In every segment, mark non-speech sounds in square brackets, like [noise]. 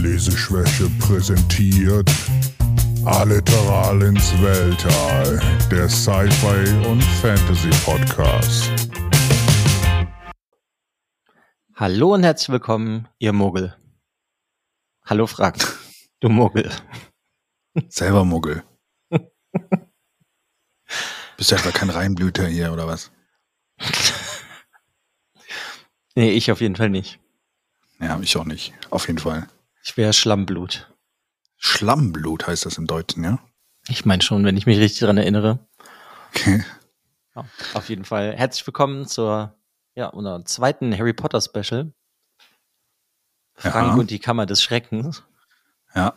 Leseschwäche präsentiert Alliteral ins Weltall, der Sci-Fi und Fantasy Podcast. Hallo und herzlich willkommen, ihr Muggel. Hallo Frank, du Muggel. Selber Muggel. [laughs] Bist du etwa kein Reinblüter hier oder was? nee, ich auf jeden Fall nicht. Ja, ich auch nicht. Auf jeden Fall. Ich wäre Schlammblut. Schlammblut heißt das im Deutschen, ja? Ich meine schon, wenn ich mich richtig daran erinnere. Okay. Ja, auf jeden Fall. Herzlich willkommen zur ja, unserer zweiten Harry Potter Special. Frank Ja. und die Kammer des Schreckens. Ja.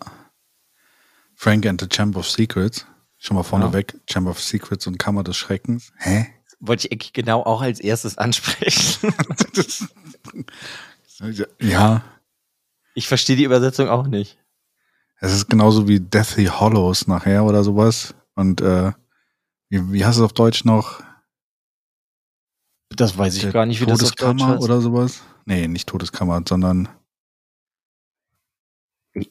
Frank and the Chamber of Secrets. Schon mal vorne Ja. Chamber of Secrets und Kammer des Schreckens. Hä? Wollte ich eigentlich genau auch als erstes ansprechen. [laughs] Ja, Ich verstehe die Übersetzung auch nicht. es ist genauso wie Deathly Hollows nachher oder sowas. Und äh, wie, wie heißt es auf Deutsch noch? Das weiß ich Der gar nicht, wie das auf Deutsch Todeskammer heißt. oder sowas? Nee, nicht Todeskammer, sondern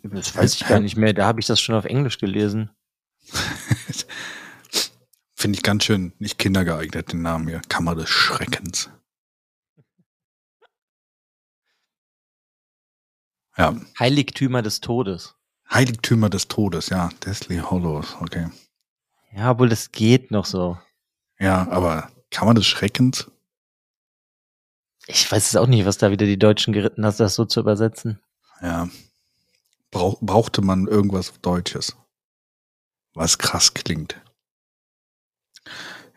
Das weiß ich gar nicht mehr. Da habe ich das schon auf Englisch gelesen. [laughs] finde ich ganz schön nicht kindergeeignet, den Namen hier. Kammer des Schreckens. Ja, Heiligtümer des Todes. Heiligtümer des Todes, ja. Deathly Hollows, okay. Ja, obwohl das geht noch so. Ja, aber Kammer des Schreckens? Ich weiß es auch nicht, was da wieder die Deutschen geritten hat, das so zu übersetzen. Ja. Brauch, brauchte man irgendwas Deutsches. Was krass klingt.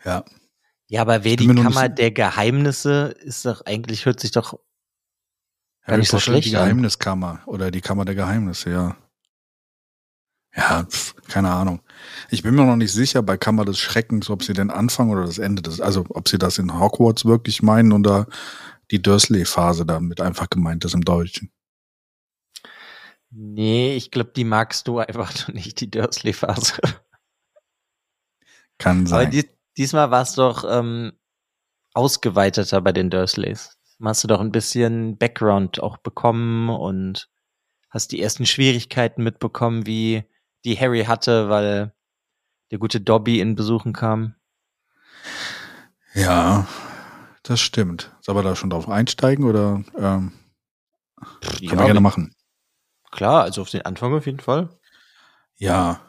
Ja. Ja, aber wer die Kammer der Geheimnisse ist doch eigentlich, hört sich doch Gar Harry nicht so Potter, schlecht Die. Geheimniskammer oder die Kammer der Geheimnisse, ja. Ja, pf, keine Ahnung. Ich bin mir noch nicht sicher bei Kammer des Schreckens, ob sie den Anfang oder das Ende des, also ob sie das in Hogwarts wirklich meinen oder die Dursley-Phase damit einfach gemeint ist im Deutschen. Nee, ich glaube, die magst du einfach [laughs] nicht, die Dursley-Phase. Kann Aber sein. die, diesmal war es doch ähm, ausgeweiteter bei den Dursleys. Hast du doch ein bisschen Background auch bekommen und hast die ersten Schwierigkeiten mitbekommen, wie die Harry hatte, weil der gute Dobby ihn besuchen kam. ja, das stimmt. Soll wir da schon drauf einsteigen oder ähm, können wir gerne machen? Klar, also auf den Anfang auf jeden Fall. Ja,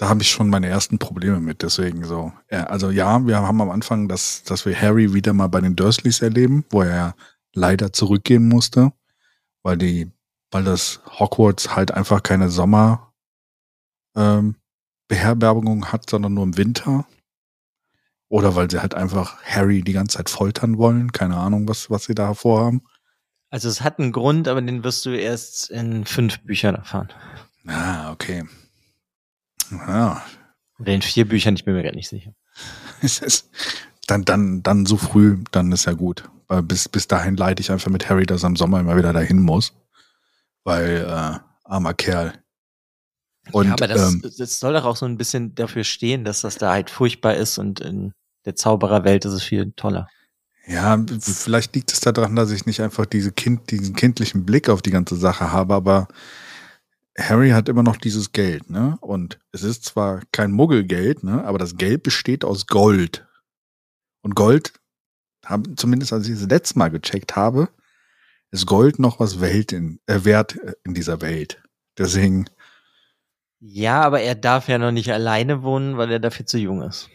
da habe ich schon meine ersten Probleme mit, deswegen so. Ja, also ja, wir haben am Anfang, dass, dass wir Harry wieder mal bei den Dursleys erleben, wo er ja leider zurückgehen musste, weil die, weil das Hogwarts halt einfach keine Sommer ähm, Beherbergung hat, sondern nur im Winter. Oder weil sie halt einfach Harry die ganze Zeit foltern wollen. Keine Ahnung, was, was sie da vorhaben. Also es hat einen Grund, aber den wirst du erst in fünf Büchern erfahren. Ah, okay. Ja, Oder in vier Büchern, ich bin mir gar nicht sicher. [laughs] Dann, dann, dann so früh, dann ist ja gut. Weil bis, bis dahin leide ich einfach mit Harry, dass er im Sommer immer wieder dahin muss. Weil, äh, armer Kerl. Und, ja, aber das, ähm, das soll doch auch so ein bisschen dafür stehen, dass das da halt furchtbar ist und in der Zaubererwelt ist es viel toller. ja, vielleicht liegt es daran, dass ich nicht einfach diese kind, diesen kindlichen Blick auf die ganze Sache habe, aber Harry hat immer noch dieses Geld, ne? Und es ist zwar kein Muggelgeld, ne? Aber das Geld besteht aus Gold. Und Gold, haben, zumindest als ich das letzte Mal gecheckt habe, ist Gold noch was Welt in, äh, wert in dieser Welt. Deswegen, Ja, aber er darf ja noch nicht alleine wohnen, weil er dafür zu jung ist.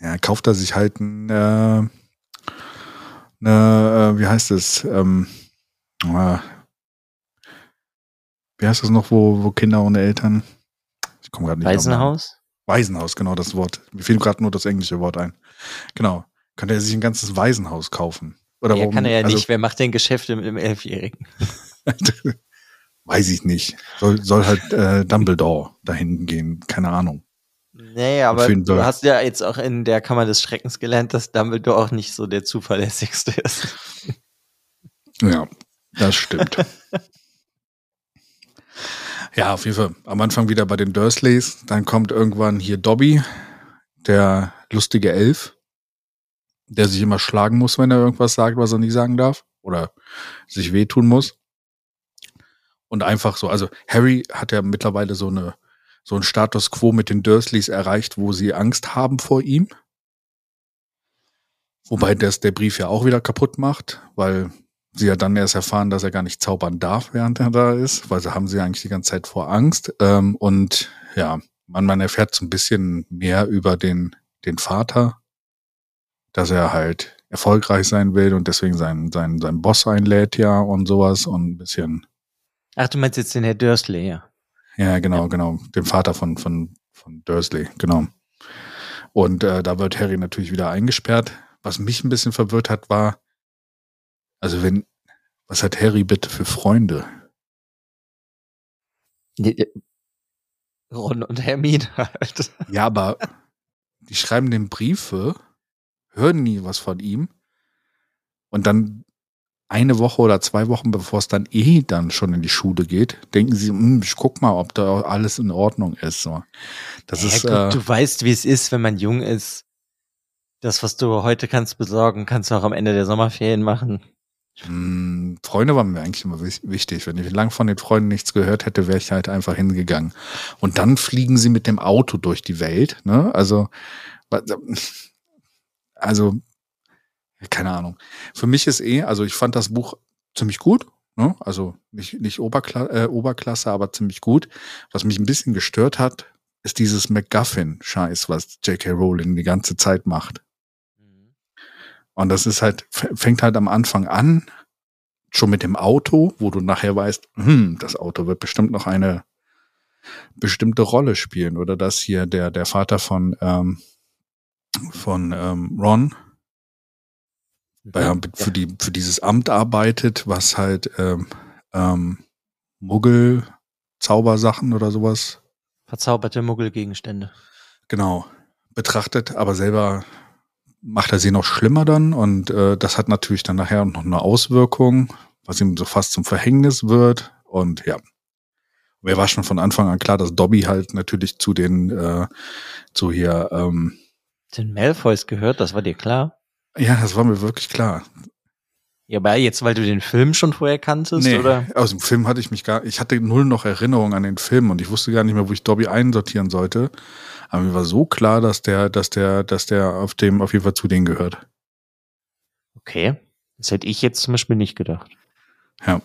ja, kauft er sich halt ein, äh, ne, äh, wie heißt es, ähm, äh, wie heißt das noch, wo, wo Kinder ohne Eltern? Ich komme gerade nicht. Waisenhaus? Waisenhaus, genau das Wort. Mir fiel gerade nur das englische Wort ein. Genau. Könnte er sich ein ganzes Waisenhaus kaufen? Oder Ja, warum? kann er ja also, nicht. Wer macht denn Geschäfte mit einem Elfjährigen? [laughs] Weiß ich nicht. Soll, soll halt äh, Dumbledore dahin gehen. Keine Ahnung. Nee, aber du hast ja jetzt auch in der Kammer des Schreckens gelernt, dass Dumbledore auch nicht so der zuverlässigste ist. Ja, das stimmt. [laughs] ja, auf jeden Fall. Am Anfang wieder bei den Dursleys. Dann kommt irgendwann hier Dobby, der lustige Elf, der sich immer schlagen muss, wenn er irgendwas sagt, was er nicht sagen darf. Oder sich wehtun muss. Und einfach so, also Harry hat ja mittlerweile so eine, so einen Status quo mit den Dursleys erreicht, wo sie Angst haben vor ihm. Wobei das der Brief ja auch wieder kaputt macht, weil sie ja dann erst erfahren, dass er gar nicht zaubern darf, während er da ist, weil sie haben sie eigentlich die ganze Zeit vor Angst. Ähm, und ja, man, man erfährt so ein bisschen mehr über den, den Vater, dass er halt erfolgreich sein will und deswegen seinen, seinen, seinen Boss einlädt ja und sowas und ein bisschen. Ach, du meinst jetzt den Herr Dursley, ja. Ja, genau, ja. genau. Den Vater von, von, von Dursley, genau. Und äh, da wird Harry natürlich wieder eingesperrt. Was mich ein bisschen verwirrt hat, war, also wenn, was hat Harry bitte für Freunde? Ron und Hermine [laughs] halt. Ja, aber die schreiben den Briefe, hören nie was von ihm und dann eine Woche oder zwei Wochen, bevor es dann eh dann schon in die Schule geht, denken sie, hm, ich guck mal, ob da alles in Ordnung ist. So. Das ja, ist, gut, äh, du weißt, wie es ist, wenn man jung ist. Das, was du heute kannst besorgen, kannst du auch am Ende der Sommerferien machen. Hm, Freunde waren mir eigentlich immer wichtig. Wenn ich lang von den Freunden nichts gehört hätte, wäre ich halt einfach hingegangen. Und dann fliegen sie mit dem Auto durch die Welt. Ne? Also, also, keine Ahnung. Für mich ist eh, also ich fand das Buch ziemlich gut. Ne? Also nicht, nicht Oberkla äh, Oberklasse, aber ziemlich gut. Was mich ein bisschen gestört hat, ist dieses MacGuffin-Scheiß, was J.K. Rowling die ganze Zeit macht. Und das ist halt, fängt halt am Anfang an, schon mit dem Auto, wo du nachher weißt, hm, das Auto wird bestimmt noch eine bestimmte Rolle spielen. Oder dass hier der, der Vater von, ähm, von ähm, Ron bei, mhm. für, die, für dieses Amt arbeitet, was halt ähm, ähm, Muggel, Zaubersachen oder sowas. Verzauberte Muggelgegenstände. Genau. Betrachtet, aber selber macht er sie noch schlimmer dann und äh, das hat natürlich dann nachher noch eine Auswirkung, was ihm so fast zum Verhängnis wird und ja. Mir war schon von Anfang an klar, dass Dobby halt natürlich zu den, äh, zu hier, ähm, den Malfoys gehört, das war dir klar? Ja, das war mir wirklich klar. Ja, aber jetzt, weil du den Film schon vorher kanntest, nee, oder? Aus dem Film hatte ich mich gar, ich hatte null noch Erinnerung an den Film und ich wusste gar nicht mehr, wo ich Dobby einsortieren sollte. Aber mir war so klar, dass der, dass der, dass der auf dem auf jeden Fall zu denen gehört. Okay. Das hätte ich jetzt zum Beispiel nicht gedacht. Ja,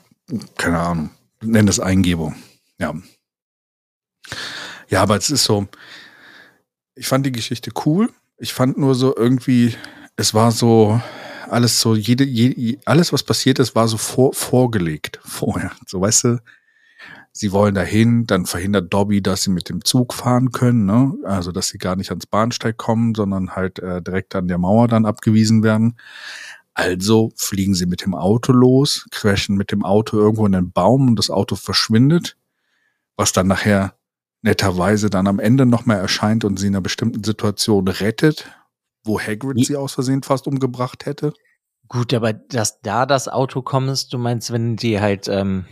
keine Ahnung. Nenn das Eingebung. Ja. Ja, aber es ist so, ich fand die Geschichte cool. Ich fand nur so irgendwie, es war so, alles so, jede, jede, alles, was passiert ist, war so vor, vorgelegt [laughs] vorher. So, weißt du, sie wollen dahin, dann verhindert Dobby, dass sie mit dem Zug fahren können, ne? Also, dass sie gar nicht ans Bahnsteig kommen, sondern halt äh, direkt an der Mauer dann abgewiesen werden. Also fliegen sie mit dem Auto los, crashen mit dem Auto irgendwo in den Baum und das Auto verschwindet, was dann nachher netterweise dann am Ende nochmal erscheint und sie in einer bestimmten Situation rettet, wo Hagrid sie aus Versehen fast umgebracht hätte. Gut, aber dass da das Auto kommst, du meinst, wenn die halt ähm,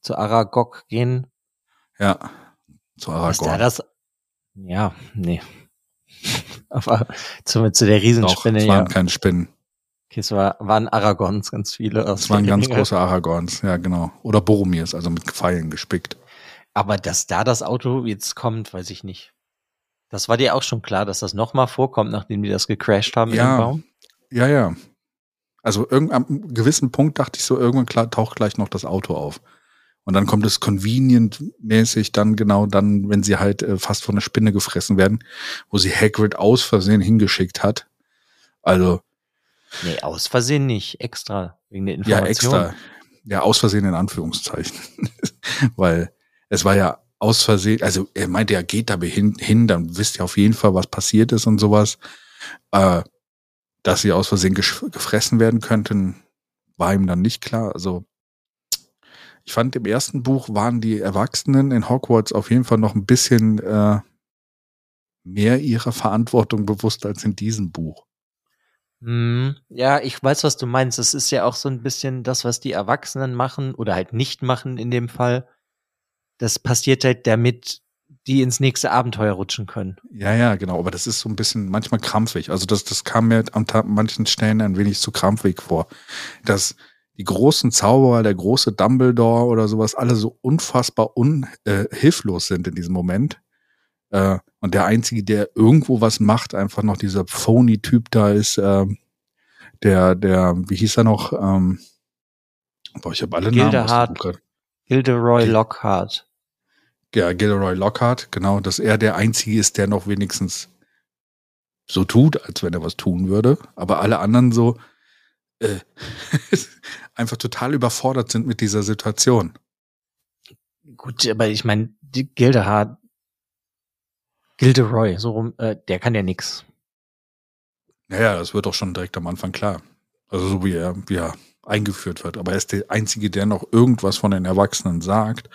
zu Aragog gehen? Ja, zu Aragog. Da das, ja, nee. [laughs] aber zu, zu der Riesenspinne. Doch, es waren ja. keine Spinnen. Okay, es war, waren Aragons, ganz viele. Es waren ganz große Aragons, ja genau. Oder Boromirs, also mit Pfeilen gespickt. Aber dass da das Auto jetzt kommt, weiß ich nicht. Das war dir auch schon klar, dass das nochmal vorkommt, nachdem die das gecrashed haben ja, im Baum? Ja, ja. Also irgendeinem gewissen Punkt dachte ich so, irgendwann klar, taucht gleich noch das Auto auf. Und dann kommt es convenient-mäßig dann genau dann, wenn sie halt äh, fast von einer Spinne gefressen werden, wo sie Hagrid aus Versehen hingeschickt hat. Also. Nee, aus Versehen nicht. Extra. Wegen der Information. Ja, extra. Ja, aus Versehen in Anführungszeichen. [laughs] Weil es war ja aus Versehen, also er meinte, er geht da hin, hin, dann wisst ihr auf jeden Fall, was passiert ist und sowas. Äh, dass sie aus Versehen gefressen werden könnten, war ihm dann nicht klar. Also ich fand im ersten Buch waren die Erwachsenen in Hogwarts auf jeden Fall noch ein bisschen äh, mehr ihrer Verantwortung bewusst als in diesem Buch. Mm, ja, ich weiß, was du meinst. Es ist ja auch so ein bisschen das, was die Erwachsenen machen oder halt nicht machen in dem Fall. Das passiert halt, damit die ins nächste Abenteuer rutschen können. Ja, ja, genau. Aber das ist so ein bisschen manchmal krampfig. Also das, das kam mir an manchen Stellen ein wenig zu krampfig vor. Dass die großen Zauberer, der große Dumbledore oder sowas, alle so unfassbar unhilflos äh, sind in diesem Moment. Äh, und der Einzige, der irgendwo was macht, einfach noch dieser Phony-Typ da ist, äh, der, der, wie hieß er noch? Ähm, boah, ich habe alle Gildehard, Namen. Gilderoy Lockhart. Ja, Gilderoy Lockhart, genau, dass er der Einzige ist, der noch wenigstens so tut, als wenn er was tun würde. Aber alle anderen so äh, [laughs] einfach total überfordert sind mit dieser Situation. Gut, aber ich meine, Gildehard, Gilderoy, so rum, äh, der kann ja nix. Naja, das wird doch schon direkt am Anfang klar. Also so wie er, wie er eingeführt wird. Aber er ist der Einzige, der noch irgendwas von den Erwachsenen sagt.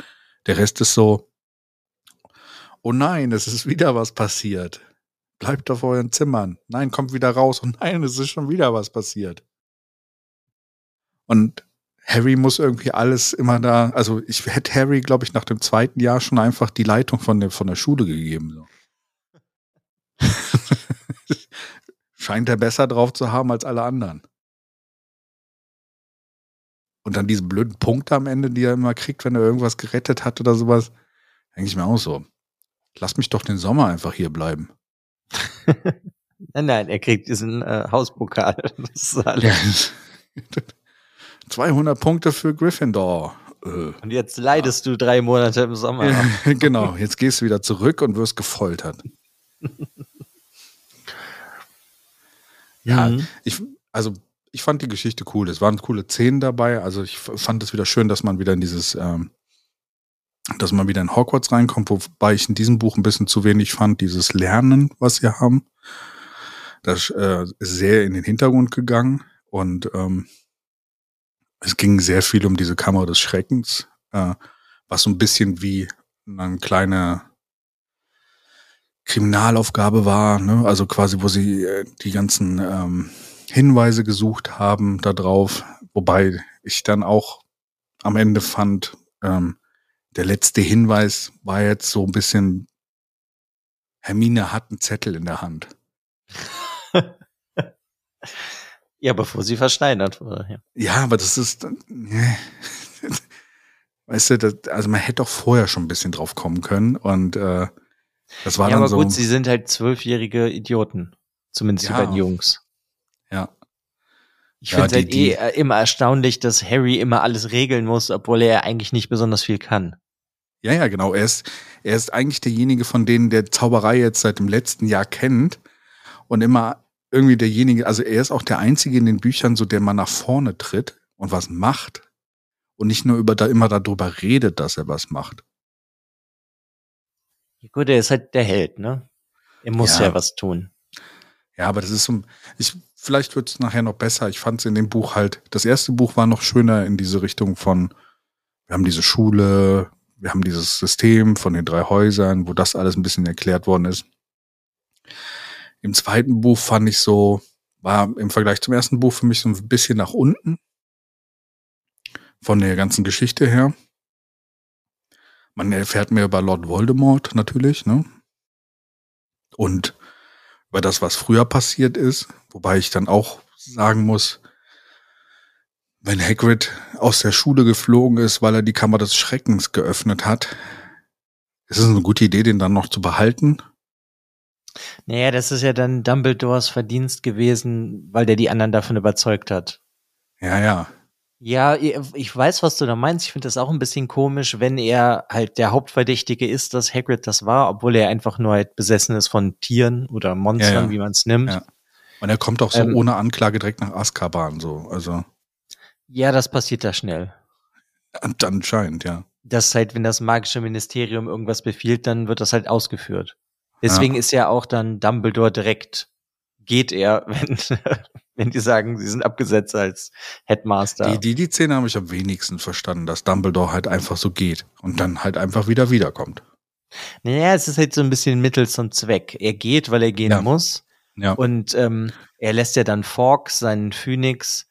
Der Rest ist so, oh nein, es ist wieder was passiert. Bleibt auf euren Zimmern. Nein, kommt wieder raus. Und nein, es ist schon wieder was passiert. Und Harry muss irgendwie alles immer da, also ich hätte Harry, glaube ich, nach dem zweiten Jahr schon einfach die Leitung von der, von der Schule gegeben. So. [laughs] Scheint er besser drauf zu haben als alle anderen. Und dann diese blöden Punkte am Ende, die er immer kriegt, wenn er irgendwas gerettet hat oder sowas, denke ich mir auch so. Lass mich doch den Sommer einfach hier bleiben. [laughs] nein, nein, er kriegt diesen äh, Hauspokal. [laughs] Das ist alles. 200 [laughs] Punkte für Gryffindor. Äh. Und jetzt leidest ja. du drei Monate im Sommer. genau, jetzt gehst du wieder zurück und wirst gefoltert. ja, mhm. ich, also ich fand die Geschichte cool. Es waren coole Szenen dabei. Also ich fand es wieder schön, dass man wieder in dieses, ähm, dass man wieder in Hogwarts reinkommt, wobei ich in diesem Buch ein bisschen zu wenig fand, dieses Lernen, was sie haben. Das äh, ist sehr in den Hintergrund gegangen und ähm, es ging sehr viel um diese Kammer des Schreckens, äh, was so ein bisschen wie eine kleine Kriminalaufgabe war, ne? also quasi, wo sie äh, die ganzen ähm, Hinweise gesucht haben darauf, wobei ich dann auch am Ende fand, ähm, der letzte Hinweis war jetzt so ein bisschen, Hermine hat einen Zettel in der Hand. [laughs] ja, bevor sie verschneidert wurde. Ja, ja aber das ist, äh, [laughs] weißt du, das, also man hätte doch vorher schon ein bisschen drauf kommen können und äh, das war ja, dann aber so. gut, sie sind halt zwölfjährige Idioten. Zumindest ja. die beiden Jungs. Ich ja, finde halt eh äh, immer erstaunlich, dass Harry immer alles regeln muss, obwohl er eigentlich nicht besonders viel kann. Ja, ja, genau. Er ist, er ist eigentlich derjenige von denen, der Zauberei jetzt seit dem letzten Jahr kennt und immer irgendwie derjenige, also er ist auch der Einzige in den Büchern, so der mal nach vorne tritt und was macht und nicht nur über da immer darüber redet, dass er was macht. Gut, er ist halt der Held, ne? Er muss ja, ja was tun. Ja, aber das ist so, ich, vielleicht wird es nachher noch besser. Ich fand es in dem Buch halt, das erste Buch war noch schöner in diese Richtung von, wir haben diese Schule, wir haben dieses System von den drei Häusern, wo das alles ein bisschen erklärt worden ist. Im zweiten Buch fand ich so, war im Vergleich zum ersten Buch für mich so ein bisschen nach unten. Von der ganzen Geschichte her. Man erfährt mehr über Lord Voldemort natürlich, ne? Und über das, was früher passiert ist. Wobei ich dann auch sagen muss, wenn Hagrid aus der Schule geflogen ist, weil er die Kammer des Schreckens geöffnet hat, ist es eine gute Idee, den dann noch zu behalten? Naja, das ist ja dann Dumbledores Verdienst gewesen, weil der die anderen davon überzeugt hat. Ja, ja. Ja, ich weiß, was du da meinst. Ich finde das auch ein bisschen komisch, wenn er halt der Hauptverdächtige ist, dass Hagrid das war, obwohl er einfach nur halt besessen ist von Tieren oder Monstern, ja, ja. wie man es nimmt. Ja. Und er kommt auch so ähm, ohne Anklage direkt nach Azkaban, so, also. Ja, das passiert da schnell. Anscheinend, ja. Das halt, wenn das magische Ministerium irgendwas befiehlt, dann wird das halt ausgeführt. Deswegen ist ja auch dann Dumbledore direkt, geht er, [laughs] wenn, wenn die sagen, sie sind abgesetzt als Headmaster. Die, die, die Szene habe ich am wenigsten verstanden, dass Dumbledore halt einfach so geht und dann halt einfach wieder wiederkommt. Naja, es ist halt so ein bisschen Mittel zum Zweck. Er geht, weil er gehen ja. muss. Ja. Und ähm, er lässt ja dann Fawkes, seinen Phoenix,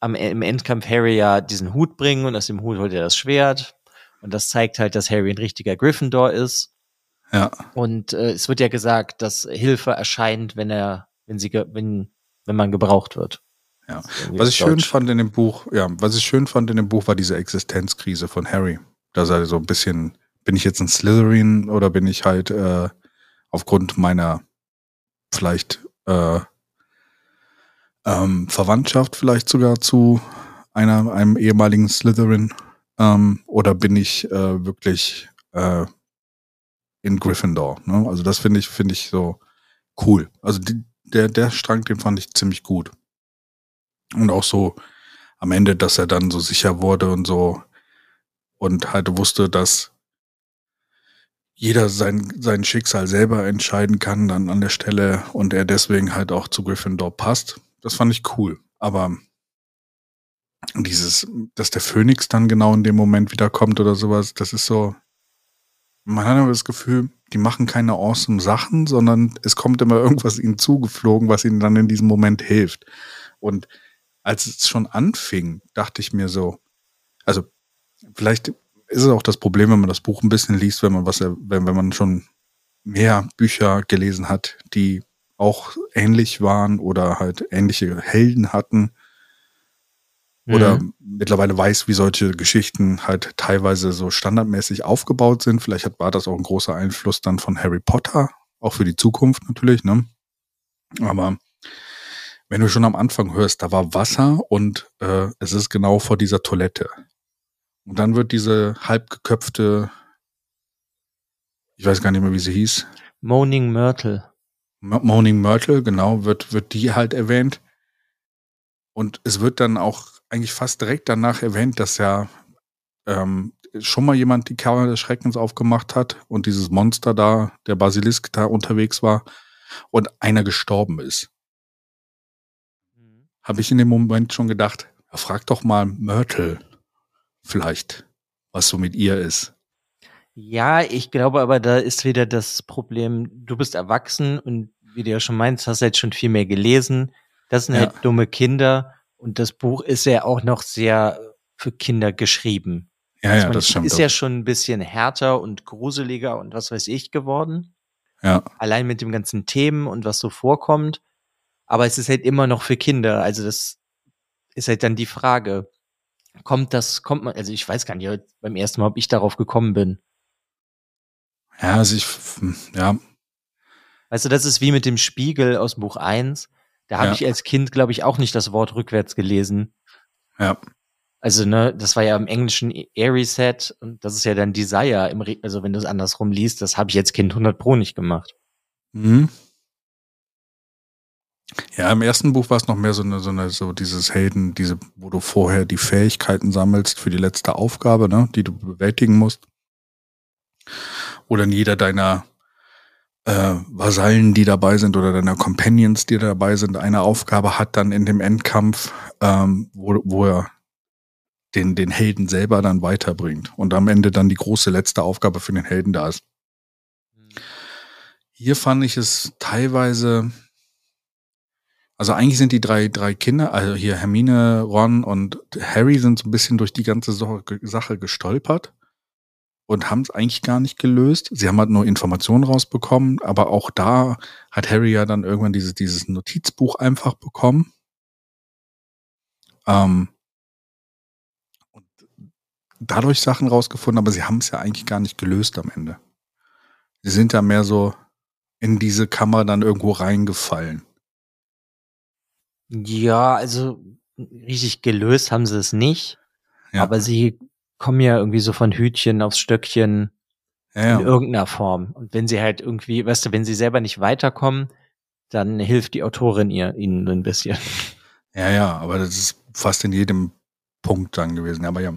am, im Endkampf Harry ja diesen Hut bringen und aus dem Hut holt er das Schwert. Und das zeigt halt, dass Harry ein richtiger Gryffindor ist. Ja. Und äh, es wird ja gesagt, dass Hilfe erscheint, wenn er, wenn sie, wenn, wenn man gebraucht wird. Ja. Was ich schön fand in dem Buch, ja, was ich schön fand in dem Buch war diese Existenzkrise von Harry. Dass er so ein bisschen, bin ich jetzt ein Slytherin oder bin ich halt äh, aufgrund meiner vielleicht äh, ähm, Verwandtschaft vielleicht sogar zu einer, einem ehemaligen Slytherin ähm, oder bin ich äh, wirklich äh, in Gryffindor? Ne? Also das finde ich, finde ich so cool. Also die, der, der Strang, den fand ich ziemlich gut. Und auch so am Ende, dass er dann so sicher wurde und so und halt wusste, dass jeder sein, sein Schicksal selber entscheiden kann dann an der Stelle und er deswegen halt auch zu Gryffindor passt. Das fand ich cool. Aber dieses, dass der Phönix dann genau in dem Moment wiederkommt oder sowas, das ist so, man hat aber das Gefühl, die machen keine awesome Sachen, sondern es kommt immer irgendwas ihnen zugeflogen, was ihnen dann in diesem Moment hilft. Und als es schon anfing, dachte ich mir so, also vielleicht ist es auch das Problem, wenn man das Buch ein bisschen liest, wenn man was, wenn, wenn man schon mehr Bücher gelesen hat, die auch ähnlich waren oder halt ähnliche Helden hatten. Oder mhm. mittlerweile weiß, wie solche Geschichten halt teilweise so standardmäßig aufgebaut sind. Vielleicht hat, war das auch ein großer Einfluss dann von Harry Potter, auch für die Zukunft natürlich, ne? Aber wenn du schon am Anfang hörst, da war Wasser und äh, es ist genau vor dieser Toilette. Und dann wird diese halbgeköpfte, ich weiß gar nicht mehr, wie sie hieß. Moaning Myrtle. Moaning Myrtle, genau, wird, wird die halt erwähnt. Und es wird dann auch eigentlich fast direkt danach erwähnt, dass ja ähm, schon mal jemand die Kammer des Schreckens aufgemacht hat und dieses Monster da, der Basilisk da unterwegs war und einer gestorben ist. Mhm. Habe ich in dem Moment schon gedacht, frag doch mal Myrtle vielleicht, was so mit ihr ist. Ja, ich glaube aber, da ist wieder das Problem, du bist erwachsen und wie du ja schon meinst, hast du jetzt schon viel mehr gelesen. Das sind ja. halt dumme Kinder und das Buch ist ja auch noch sehr für Kinder geschrieben. Ja, also ja, das stimmt. Ist auch. ja schon ein bisschen härter und gruseliger und was weiß ich geworden. Ja. Allein mit dem ganzen Themen und was so vorkommt. Aber es ist halt immer noch für Kinder. Also das ist halt dann die Frage kommt das, kommt man, also ich weiß gar nicht, beim ersten Mal, ob ich darauf gekommen bin. Ja, also ich, ja. Du, das ist wie mit dem Spiegel aus Buch 1. Da habe ja. ich als Kind, glaube ich, auch nicht das Wort rückwärts gelesen. Ja. Also, ne, das war ja im Englischen Ariset und das ist ja dann Desire im Re also wenn du es andersrum liest, das habe ich als Kind 100 pro nicht gemacht. Mhm. Ja, im ersten Buch war es noch mehr so eine, so eine, so dieses Helden, diese, wo du vorher die Fähigkeiten sammelst für die letzte Aufgabe, ne, die du bewältigen musst. Oder in jeder deiner äh, Vasallen, die dabei sind, oder deiner Companions, die dabei sind, eine Aufgabe hat dann in dem Endkampf, ähm, wo, wo er den, den Helden selber dann weiterbringt und am Ende dann die große letzte Aufgabe für den Helden da ist. Hier fand ich es teilweise also eigentlich sind die drei, drei Kinder, also hier Hermine, Ron und Harry sind so ein bisschen durch die ganze Sache gestolpert und haben es eigentlich gar nicht gelöst. Sie haben halt nur Informationen rausbekommen, aber auch da hat Harry ja dann irgendwann dieses, dieses Notizbuch einfach bekommen. Ähm, und dadurch Sachen rausgefunden, aber sie haben es ja eigentlich gar nicht gelöst am Ende. Sie sind ja mehr so in diese Kammer dann irgendwo reingefallen. Ja, also richtig gelöst haben sie es nicht. Ja. Aber sie kommen ja irgendwie so von Hütchen aufs Stöckchen ja, in irgendeiner Form. Und wenn sie halt irgendwie, weißt du, wenn sie selber nicht weiterkommen, dann hilft die Autorin ihr ihnen ein bisschen. [laughs] Ja, ja, aber das ist fast in jedem Punkt dann gewesen. Aber ja.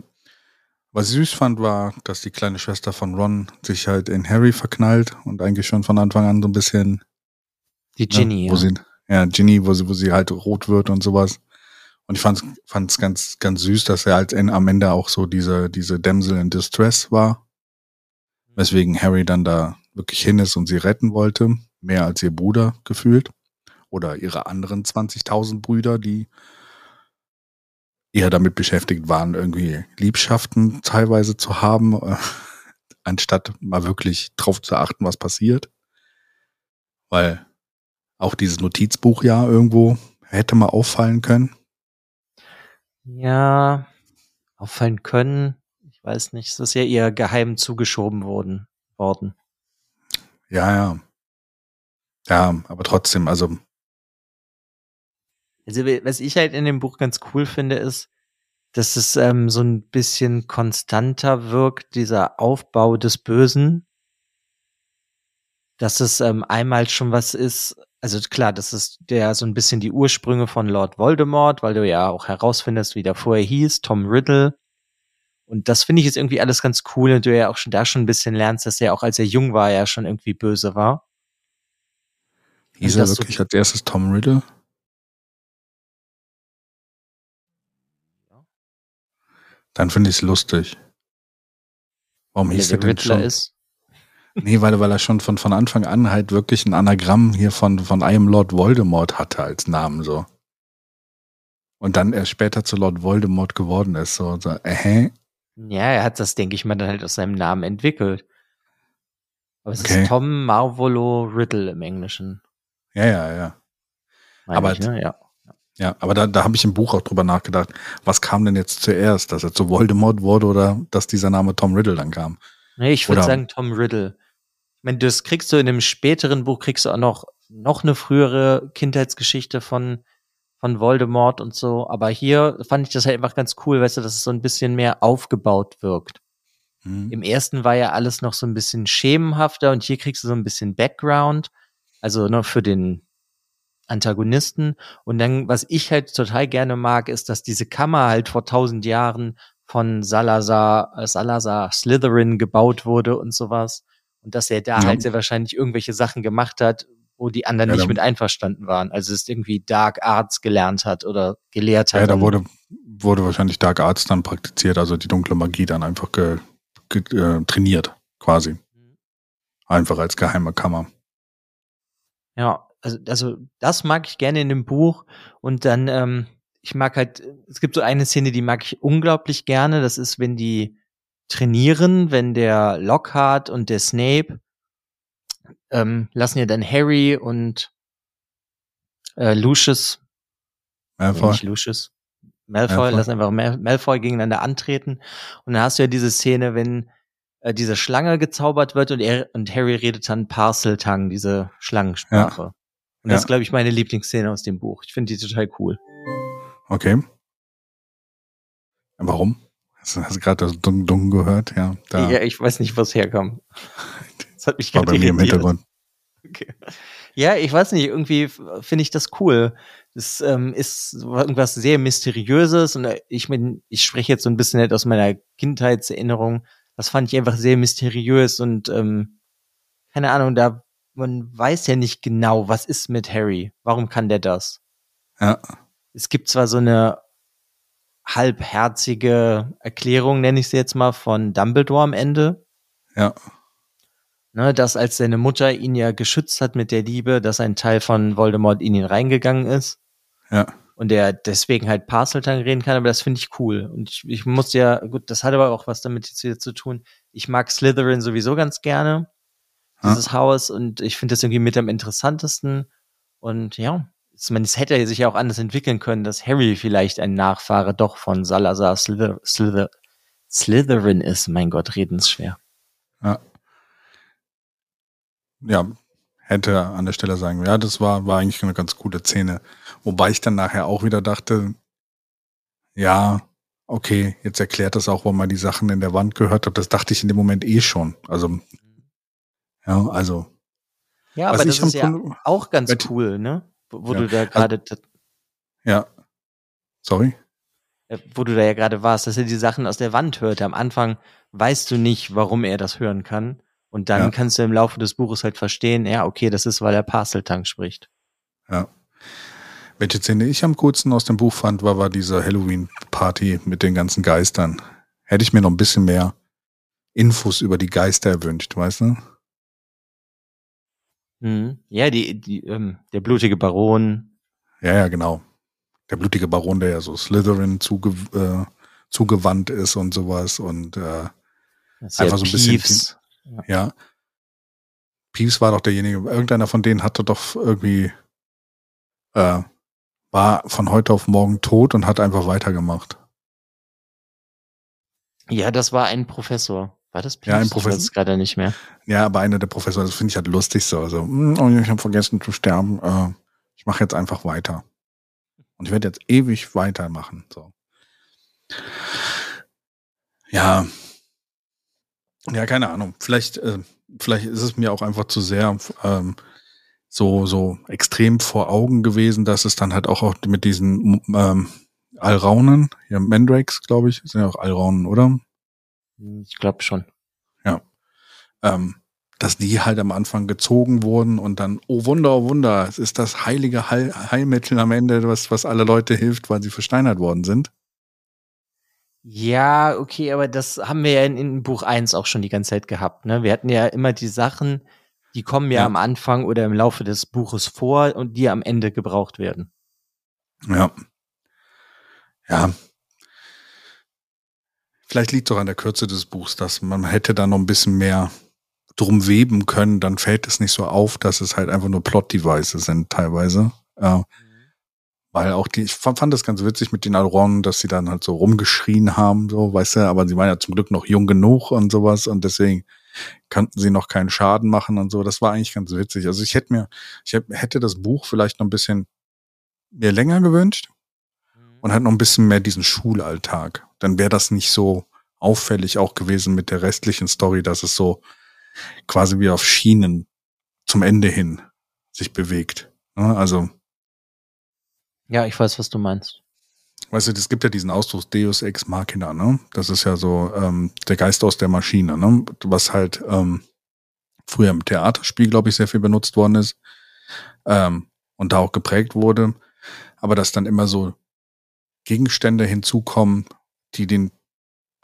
Was ich süß fand, war, dass die kleine Schwester von Ron sich halt in Harry verknallt und eigentlich schon von Anfang an so ein bisschen. Die Ginny, ne, wo ja. Sie, ja, Ginny, wo sie, wo sie halt rot wird und sowas. Und ich fand es ganz, ganz süß, dass er halt am Ende auch so diese, diese Damsel in Distress war. Weswegen Harry dann da wirklich hin ist und sie retten wollte. Mehr als ihr Bruder gefühlt. Oder ihre anderen 20.000 Brüder, die eher damit beschäftigt waren, irgendwie Liebschaften teilweise zu haben, äh, [laughs] anstatt mal wirklich drauf zu achten, was passiert. Weil auch dieses Notizbuch ja irgendwo hätte mal auffallen können. Ja, auffallen können. Ich weiß nicht. Es ist ja eher geheim zugeschoben worden. worden. Ja, ja. Ja, aber trotzdem, also. Also, was ich halt in dem Buch ganz cool finde, ist, dass es ähm, so ein bisschen konstanter wirkt, dieser Aufbau des Bösen. Dass es ähm, einmal schon was ist, also klar, das ist der so ein bisschen die Ursprünge von Lord Voldemort, weil du ja auch herausfindest, wie der vorher hieß, Tom Riddle. Und das finde ich jetzt irgendwie alles ganz cool und du ja auch schon da schon ein bisschen lernst, dass er auch als er jung war, ja schon irgendwie böse war. Hieß er wirklich als erstes Tom Riddle? Dann finde ich es lustig. Warum hieß er denn Riddler schon? Ist. Nee, weil, weil er schon von, von Anfang an halt wirklich ein Anagramm hier von, von I am Lord Voldemort hatte als Namen so. Und dann erst später zu Lord Voldemort geworden ist. So, so äh, Ja, er hat das, denke ich mal, dann halt aus seinem Namen entwickelt. Aber es okay. ist Tom Marvolo Riddle im Englischen. Ja, ja, ja. Meine aber, ich, ne? ja. ja, aber da, da habe ich im Buch auch drüber nachgedacht, was kam denn jetzt zuerst, dass er zu Voldemort wurde oder dass dieser Name Tom Riddle dann kam? Nee, ich würde sagen Tom Riddle meine, das kriegst du in einem späteren Buch, kriegst du auch noch, noch eine frühere Kindheitsgeschichte von, von Voldemort und so. Aber hier fand ich das halt einfach ganz cool, weißt du, dass es so ein bisschen mehr aufgebaut wirkt. Mhm. Im ersten war ja alles noch so ein bisschen schemenhafter und hier kriegst du so ein bisschen Background. Also nur ne, für den Antagonisten. Und dann, was ich halt total gerne mag, ist, dass diese Kammer halt vor tausend Jahren von Salazar, Salazar Slytherin gebaut wurde und sowas. Und dass er da ja. halt sehr wahrscheinlich irgendwelche Sachen gemacht hat, wo die anderen ja, nicht mit einverstanden waren. Also es irgendwie Dark Arts gelernt hat oder gelehrt hat. Ja, da wurde, wurde wahrscheinlich Dark Arts dann praktiziert, also die dunkle Magie dann einfach ge, ge, äh, trainiert, quasi. Mhm. Einfach als geheime Kammer. Ja, also, also das mag ich gerne in dem Buch. Und dann, ähm, ich mag halt, es gibt so eine Szene, die mag ich unglaublich gerne. Das ist, wenn die trainieren, wenn der Lockhart und der Snape ähm, lassen ja dann Harry und äh, Lucius, Malfoy. nicht Lucius, Malfoy, Malfoy. lassen einfach Mal Malfoy gegeneinander antreten. Und dann hast du ja diese Szene, wenn äh, diese Schlange gezaubert wird und, er, und Harry redet dann Parseltang, diese Schlangensprache. Ja. Und das ja. ist, glaube ich, meine Lieblingsszene aus dem Buch. Ich finde die total cool. Okay. Warum? Hast du gerade das Dung Dung gehört? Ja, da. ja, ich weiß nicht, was herkam. Das hat mich gerade mir im Hintergrund. Okay. Ja, ich weiß nicht, irgendwie finde ich das cool. Das ähm, ist irgendwas sehr Mysteriöses und äh, ich mein, ich spreche jetzt so ein bisschen halt aus meiner Kindheitserinnerung. Das fand ich einfach sehr mysteriös und ähm, keine Ahnung, da man weiß ja nicht genau, was ist mit Harry. Warum kann der das? Ja. Es gibt zwar so eine halbherzige Erklärung, nenne ich sie jetzt mal, von Dumbledore am Ende. Ja. Ne, dass als seine Mutter ihn ja geschützt hat mit der Liebe, dass ein Teil von Voldemort in ihn reingegangen ist. Ja. Und er deswegen halt Parseltang reden kann, aber das finde ich cool. Und ich, ich muss ja, gut, das hat aber auch was damit jetzt wieder zu tun. Ich mag Slytherin sowieso ganz gerne, dieses ja. Haus, und ich finde das irgendwie mit am interessantesten. Und ja, ich meine, es hätte sich ja auch anders entwickeln können, dass Harry vielleicht ein Nachfahre doch von Salazar Slither, Slither, Slytherin ist. Mein Gott, reden ist schwer. Ja. Ja, hätte an der Stelle sagen, ja, das war, war eigentlich eine ganz coole Szene. Wobei ich dann nachher auch wieder dachte, ja, okay, jetzt erklärt das auch, warum man die Sachen in der Wand gehört hat. Das dachte ich in dem Moment eh schon. Also, ja, also. Ja, aber das ist ja auch ganz cool, ne? Wo ja. du da gerade. Ja. Sorry? Wo du da ja gerade warst, dass er die Sachen aus der Wand hört. Am Anfang weißt du nicht, warum er das hören kann. Und dann ja. kannst du im Laufe des Buches halt verstehen, ja, okay, das ist, weil er Parseltank spricht. Ja. Welche Szene ich am coolsten aus dem Buch fand, war, war diese Halloween-Party mit den ganzen Geistern. Hätte ich mir noch ein bisschen mehr Infos über die Geister erwünscht, weißt du? Mhm. Ja, die, die, ähm, der blutige Baron. Ja, ja, genau. Der blutige Baron, der ja so Slytherin zuge äh, zugewandt ist und sowas und äh, einfach so ein Peeves. bisschen. Ja. Peeves war doch derjenige, irgendeiner von denen hatte doch irgendwie, äh, war von heute auf morgen tot und hat einfach weitergemacht. Ja, das war ein Professor. War das Ja, ein Professor. Ich weiß gerade nicht mehr. Ja, aber einer der Professoren, das finde ich halt lustig so. Also, "Hm, oh, ich habe vergessen zu sterben. Äh, ich mache jetzt einfach weiter. Und ich werde jetzt ewig weitermachen. So. Ja. Ja, keine Ahnung. Vielleicht, äh, vielleicht ist es mir auch einfach zu sehr ähm, so, so extrem vor Augen gewesen, dass es dann halt auch, auch mit diesen ähm, Alraunen, ja, Mandrakes, glaube ich, sind ja auch Alraunen, oder? Ich glaube schon. ähm, dass die halt am Anfang gezogen wurden und dann, oh Wunder, oh Wunder, es ist das heilige Heil Heilmittel am Ende, was, was alle Leute hilft, weil sie versteinert worden sind. Ja, okay, aber das haben wir ja in, in Buch 1 auch schon die ganze Zeit gehabt. Ne? Wir hatten ja immer die Sachen, die kommen ja, Ja. am Anfang oder im Laufe des Buches vor und die am Ende gebraucht werden. Ja. Ja. Vielleicht liegt es auch an der Kürze des Buchs, dass man hätte da noch ein bisschen mehr drum weben können, dann fällt es nicht so auf, dass es halt einfach nur Plot-Devices sind teilweise. Äh, weil auch die, ich fand, das ganz witzig mit den Alronen, dass sie dann halt so rumgeschrien haben, so, weißt du, aber sie waren ja zum Glück noch jung genug und sowas und deswegen konnten sie noch keinen Schaden machen und so. Das war eigentlich ganz witzig. Also ich hätte mir, ich hätt- hätte das Buch vielleicht noch ein bisschen mir länger gewünscht und halt noch ein bisschen mehr diesen Schulalltag. Dann wäre das nicht so auffällig auch gewesen mit der restlichen Story, dass es so quasi wie auf Schienen zum Ende hin sich bewegt. Ne? Also, Ja, ich weiß, was du meinst. weißt du, es gibt ja diesen Ausdruck Deus ex machina, ne? Das ist ja so ähm, der Geist aus der Maschine, ne? Was halt ähm, früher im Theaterspiel, glaube ich, sehr viel benutzt worden ist ähm, und da auch geprägt wurde. Aber dass dann immer so Gegenstände hinzukommen, die den,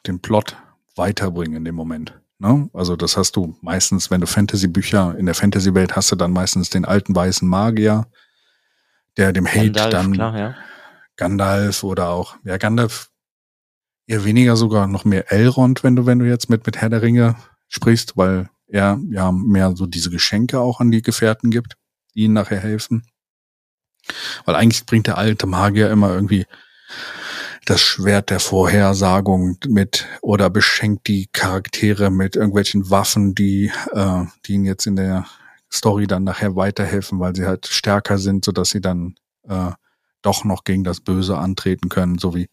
den Plot weiterbringen in dem Moment. Ne? Also das hast du meistens, wenn du Fantasy-Bücher in der Fantasy-Welt hast du dann meistens den alten weißen Magier, der dem Hate Gandalf, dann klar, ja. Gandalf oder auch, ja, Gandalf eher weniger sogar noch mehr Elrond, wenn du, wenn du jetzt mit, mit Herr der Ringe sprichst, weil er ja mehr so diese Geschenke auch an die Gefährten gibt, die ihnen nachher helfen. Weil eigentlich bringt der alte Magier immer irgendwie das Schwert der Vorhersagung mit oder beschenkt die Charaktere mit irgendwelchen Waffen, die, äh, die ihnen jetzt in der Story dann nachher weiterhelfen, weil sie halt stärker sind, sodass sie dann äh, doch noch gegen das Böse antreten können, so wie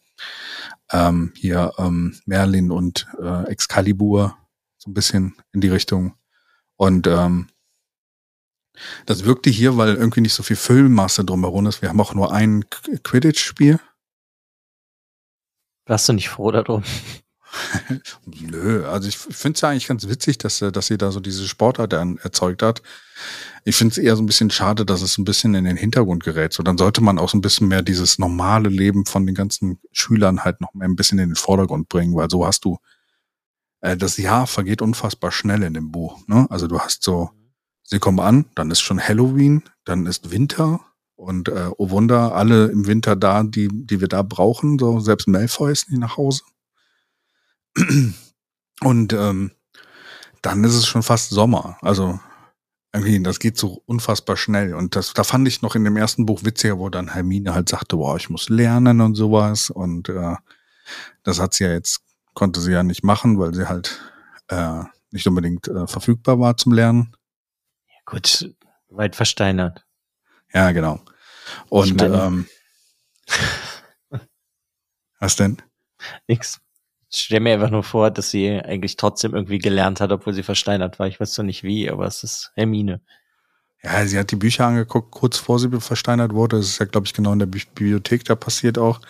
ähm, hier ähm, Merlin und äh, Excalibur, so ein bisschen in die Richtung. Und ähm, das wirkte hier, weil irgendwie nicht so viel Füllmasse drumherum ist. Wir haben auch nur ein Qu- Quidditch-Spiel. Warst du nicht froh darum? [laughs] Nö, also ich finde es ja eigentlich ganz witzig, dass, äh, dass sie da so diese Sportart erzeugt hat. Ich finde es eher so ein bisschen schade, dass es ein bisschen in den Hintergrund gerät. So, dann sollte man auch so ein bisschen mehr dieses normale Leben von den ganzen Schülern halt noch mehr ein bisschen in den Vordergrund bringen, weil so hast du, äh, das Jahr vergeht unfassbar schnell in dem Buch. Ne? Also du hast so, sie kommen an, dann ist schon Halloween, dann ist Winter und äh, oh Wunder, alle im Winter da, die, die wir da brauchen, so selbst Malfoy ist nicht nach Hause. Und ähm, dann ist es schon fast Sommer. Also irgendwie, das geht so unfassbar schnell. Und das, da fand ich noch in dem ersten Buch witziger, wo dann Hermine halt sagte, boah, ich muss lernen und sowas. Und äh, das hat sie ja jetzt, konnte sie ja nicht machen, weil sie halt äh, nicht unbedingt äh, verfügbar war zum Lernen. Gut, weit versteinert. Ja, genau. Und Ich meine- ähm, was denn? Nix. Ich stell mir einfach nur vor, dass sie eigentlich trotzdem irgendwie gelernt hat, obwohl sie versteinert war. Ich weiß zwar nicht wie, aber es ist Hermine. Ja, sie hat die Bücher angeguckt, kurz vor sie versteinert wurde. Das ist ja, glaube ich, genau in der Bi- Bibliothek da passiert auch.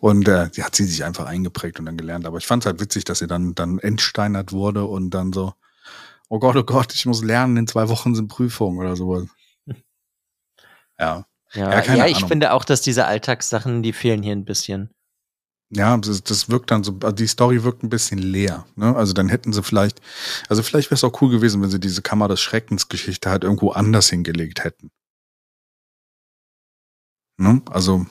Und äh, sie hat sie sich einfach eingeprägt und dann gelernt. Aber ich fand es halt witzig, dass sie dann, dann entsteinert wurde und dann so, oh Gott, oh Gott, ich muss lernen, in zwei Wochen sind Prüfungen oder sowas. [laughs] Ja. Ja, Ja, ja, ich Ahnung. finde auch, dass diese Alltagssachen, die fehlen hier ein bisschen. Ja, das, das wirkt dann so, also die Story wirkt ein bisschen leer. Ne? Also dann hätten sie vielleicht, also vielleicht wäre es auch cool gewesen, wenn sie diese Kammer des Schreckens Geschichte halt irgendwo anders hingelegt hätten. Ne? Also,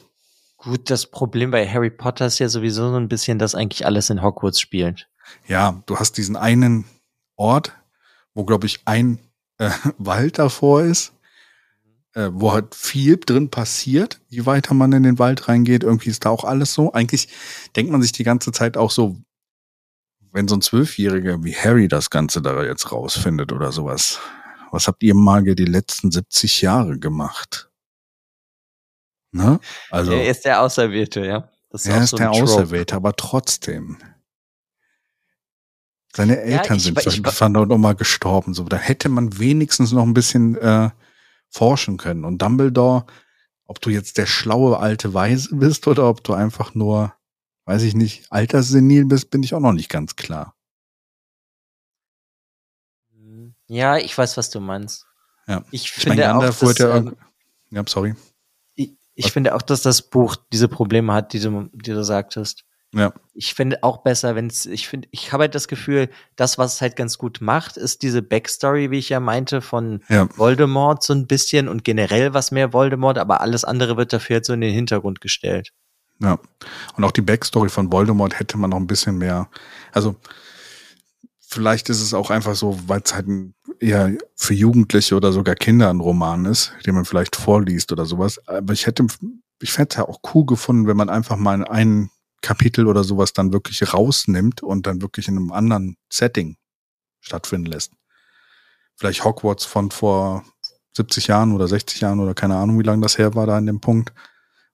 Gut, das Problem bei Harry Potter ist ja sowieso so ein bisschen, dass eigentlich alles in Hogwarts spielt. ja, du hast diesen einen Ort, wo, glaube ich, ein äh, [laughs] Wald davor ist. Äh, wo halt viel drin passiert, je weiter man in den Wald reingeht. Irgendwie ist da auch alles so. Eigentlich denkt man sich die ganze Zeit auch so, wenn so ein Zwölfjähriger wie Harry das Ganze da jetzt rausfindet oder sowas. Was habt ihr mal die letzten 70 Jahre gemacht? Ne? Also, er ist der Auserwählte, ja. Das ist er ist so der Trope. Auserwählte, aber trotzdem. Seine Eltern ja, sind ich, ich, noch mal gestorben. So, da hätte man wenigstens noch ein bisschen äh, forschen können. Und Dumbledore, ob du jetzt der schlaue alte Weise bist oder ob du einfach nur, weiß ich nicht, alterssenil bist, bin ich auch noch nicht ganz klar. Ja, ich weiß, was du meinst. Ja. Ich, ich finde meine, auch, dass, ähm, ja, sorry. Ich, ich finde auch, dass das Buch diese Probleme hat, die du, die du sagtest. Ja. Ich finde auch besser, wenn es, ich finde, ich habe halt das Gefühl, das, was es halt ganz gut macht, ist diese Backstory, wie ich ja meinte, von ja. Voldemort so ein bisschen und generell was mehr Voldemort, aber alles andere wird dafür jetzt so in den Hintergrund gestellt. Ja. Und auch die Backstory von Voldemort hätte man noch ein bisschen mehr, also, vielleicht ist es auch einfach so, weil es halt ein eher für Jugendliche oder sogar Kinder ein Roman ist, den man vielleicht vorliest oder sowas. Aber ich hätte, ich fände es ja auch cool gefunden, wenn man einfach mal einen Kapitel oder sowas dann wirklich rausnimmt und dann wirklich in einem anderen Setting stattfinden lässt. Vielleicht Hogwarts von vor 70 Jahren oder 60 Jahren oder keine Ahnung, wie lange das her war da an dem Punkt.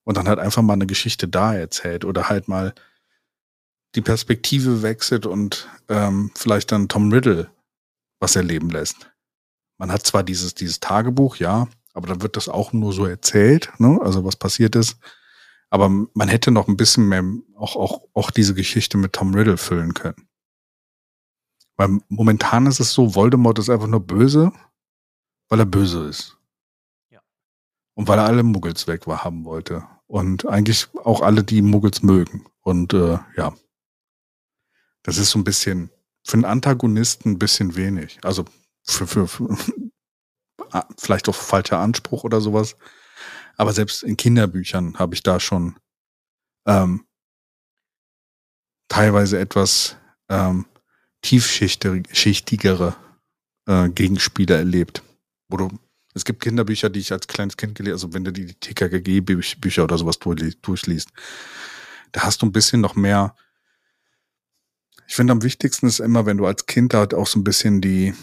Und dann halt einfach mal eine Geschichte da erzählt oder halt mal die Perspektive wechselt und ähm, vielleicht dann Tom Riddle was erleben lässt. Man hat zwar dieses, dieses Tagebuch, ja, aber dann wird das auch nur so erzählt, ne? also was passiert ist. Aber man hätte noch ein bisschen mehr auch, auch, auch diese Geschichte mit Tom Riddle füllen können. Weil momentan ist es so, Voldemort ist einfach nur böse, weil er böse ist. Ja. Und weil er alle Muggels weg war, haben wollte. Und eigentlich auch alle, die Muggels mögen. Und äh, ja. Das ist so ein bisschen für einen Antagonisten ein bisschen wenig. Also für, für, für [laughs] vielleicht auch falscher Anspruch oder sowas. Aber selbst in Kinderbüchern habe ich da schon ähm, teilweise etwas ähm, tiefschichtigere äh, Gegenspieler erlebt. Wo du, es gibt Kinderbücher, die ich als kleines Kind gelesen also wenn du die TKKG-Bücher oder sowas durchliest, da hast du ein bisschen noch mehr. Ich finde am wichtigsten ist immer, wenn du als Kind halt auch so ein bisschen die,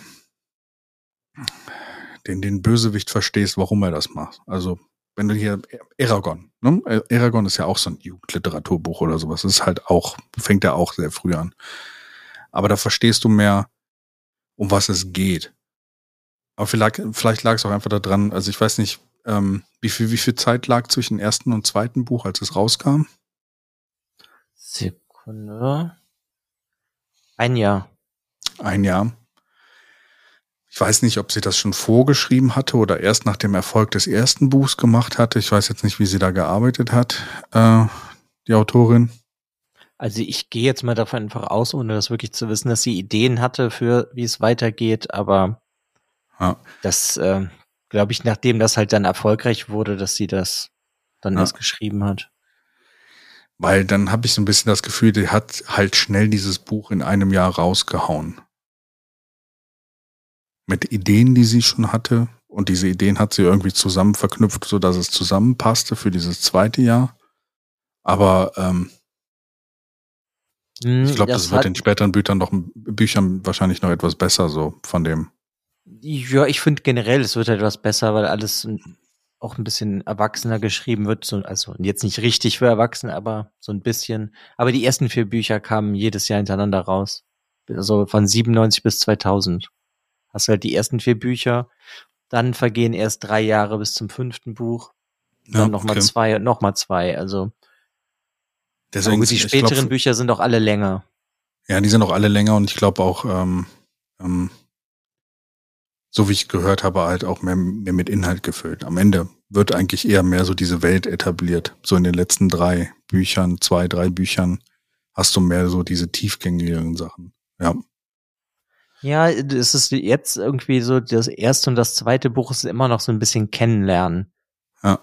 den, den Bösewicht verstehst, warum er das macht. Also wenn du hier Eragon, ne? Eragon ist ja auch so ein Jugendliteraturbuch oder sowas. Das ist halt auch, fängt ja auch sehr früh an. Aber da verstehst du mehr, um was es geht. Aber vielleicht, vielleicht lag es auch einfach daran, also ich weiß nicht, ähm, wie viel, wie viel Zeit lag zwischen ersten und zweiten Buch, als es rauskam? Sekunde. Ein Jahr. Ein Jahr. Ich weiß nicht, ob sie das schon vorgeschrieben hatte oder erst nach dem Erfolg des ersten Buchs gemacht hatte. Ich weiß jetzt nicht, wie sie da gearbeitet hat, äh, die Autorin. Also ich gehe jetzt mal davon einfach aus, ohne das wirklich zu wissen, dass sie Ideen hatte für, wie es weitergeht, aber ja. das, äh, glaube ich, nachdem das halt dann erfolgreich wurde, dass sie das dann ja. erst geschrieben hat. Weil dann habe ich so ein bisschen das Gefühl, die hat halt schnell dieses Buch in einem Jahr rausgehauen mit Ideen, die sie schon hatte. Und diese Ideen hat sie irgendwie zusammen verknüpft, so dass es zusammenpasste für dieses zweite Jahr. Aber ähm, hm, ich glaube, das, das, wird in späteren Büchern noch Büchern wahrscheinlich noch etwas besser, so von dem. Ja, ich finde generell, es wird etwas besser, weil alles auch ein bisschen erwachsener geschrieben wird. So, also jetzt nicht richtig für Erwachsene, aber so ein bisschen. Aber die ersten vier Bücher kamen jedes Jahr hintereinander raus. Also von 97 bis 2000 hast halt die ersten vier Bücher, dann vergehen erst drei Jahre bis zum fünften Buch, dann ja, nochmal okay. zwei und nochmal zwei, also Deswegen, die späteren glaub, Bücher sind auch alle länger. Ja, die sind auch alle länger und ich glaube auch, ähm, ähm, so wie ich gehört habe, halt auch mehr, mehr mit Inhalt gefüllt. Am Ende wird eigentlich eher mehr so diese Welt etabliert. So in den letzten drei Büchern, zwei, drei Büchern hast du mehr so diese tiefgängigen Sachen. Ja. Ja, es ist jetzt irgendwie so, das erste und das zweite Buch ist immer noch so ein bisschen kennenlernen. Ja.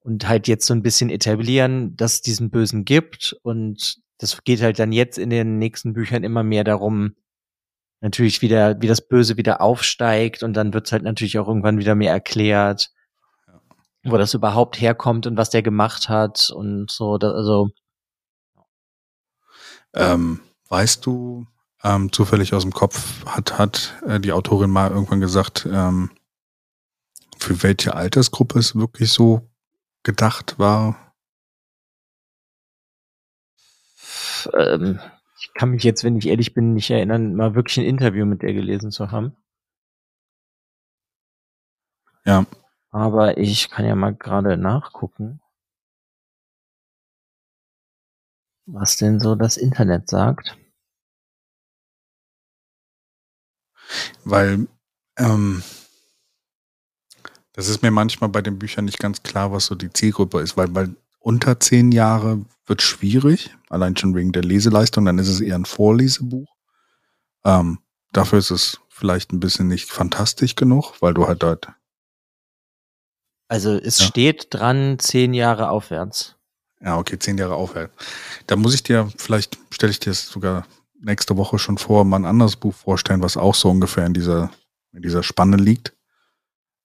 Und halt jetzt so ein bisschen etablieren, dass es diesen Bösen gibt. Und das geht halt dann jetzt in den nächsten Büchern immer mehr darum, natürlich wieder, wie das Böse wieder aufsteigt und dann wird's halt natürlich auch irgendwann wieder mehr erklärt, Ja. wo das überhaupt herkommt und was der gemacht hat und so, also Ähm, weißt du, ähm, zufällig aus dem Kopf, hat, hat äh, die Autorin mal irgendwann gesagt, ähm, für welche Altersgruppe es wirklich so gedacht war? ähm, ich kann mich jetzt, wenn ich ehrlich bin, nicht erinnern, mal wirklich ein Interview mit der gelesen zu haben. Ja. Aber ich kann ja mal gerade nachgucken, was denn so das Internet sagt. Weil ähm, das ist mir manchmal bei den Büchern nicht ganz klar, was so die Zielgruppe ist, weil, weil unter zehn Jahre wird schwierig, allein schon wegen der Leseleistung, dann ist es eher ein Vorlesebuch. Ähm, dafür ist es vielleicht ein bisschen nicht fantastisch genug, weil du halt dort, Also es Ja. steht dran, zehn Jahre aufwärts. ja, okay, zehn Jahre aufhält. Da muss ich dir, vielleicht stelle ich dir es sogar nächste Woche schon vor, mal ein anderes Buch vorstellen, was auch so ungefähr in dieser, in dieser Spanne liegt.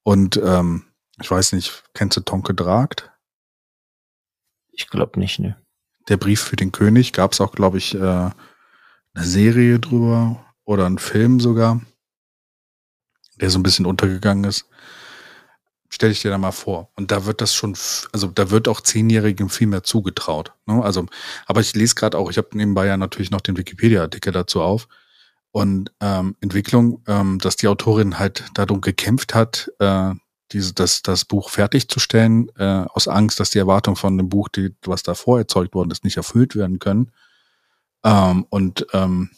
Und ähm, ich weiß nicht, kennst du Tonke Dragt? Ich glaube nicht, ne. Der Brief für den König gab es auch, glaube ich, äh, eine Serie drüber oder einen Film sogar, der so ein bisschen untergegangen ist. Stell ich dir da mal vor. Und da wird das schon, also da wird auch Zehnjährigen viel mehr zugetraut. Ne? Also, aber ich lese gerade auch, ich habe nebenbei ja natürlich noch den Wikipedia-Artikel dazu auf. Und ähm, Entwicklung, ähm, dass die Autorin halt darum gekämpft hat, äh, diese, das, das Buch fertigzustellen, äh, aus Angst, dass die Erwartungen von dem Buch, die, was davor erzeugt worden ist, nicht erfüllt werden können. Ähm, und ähm,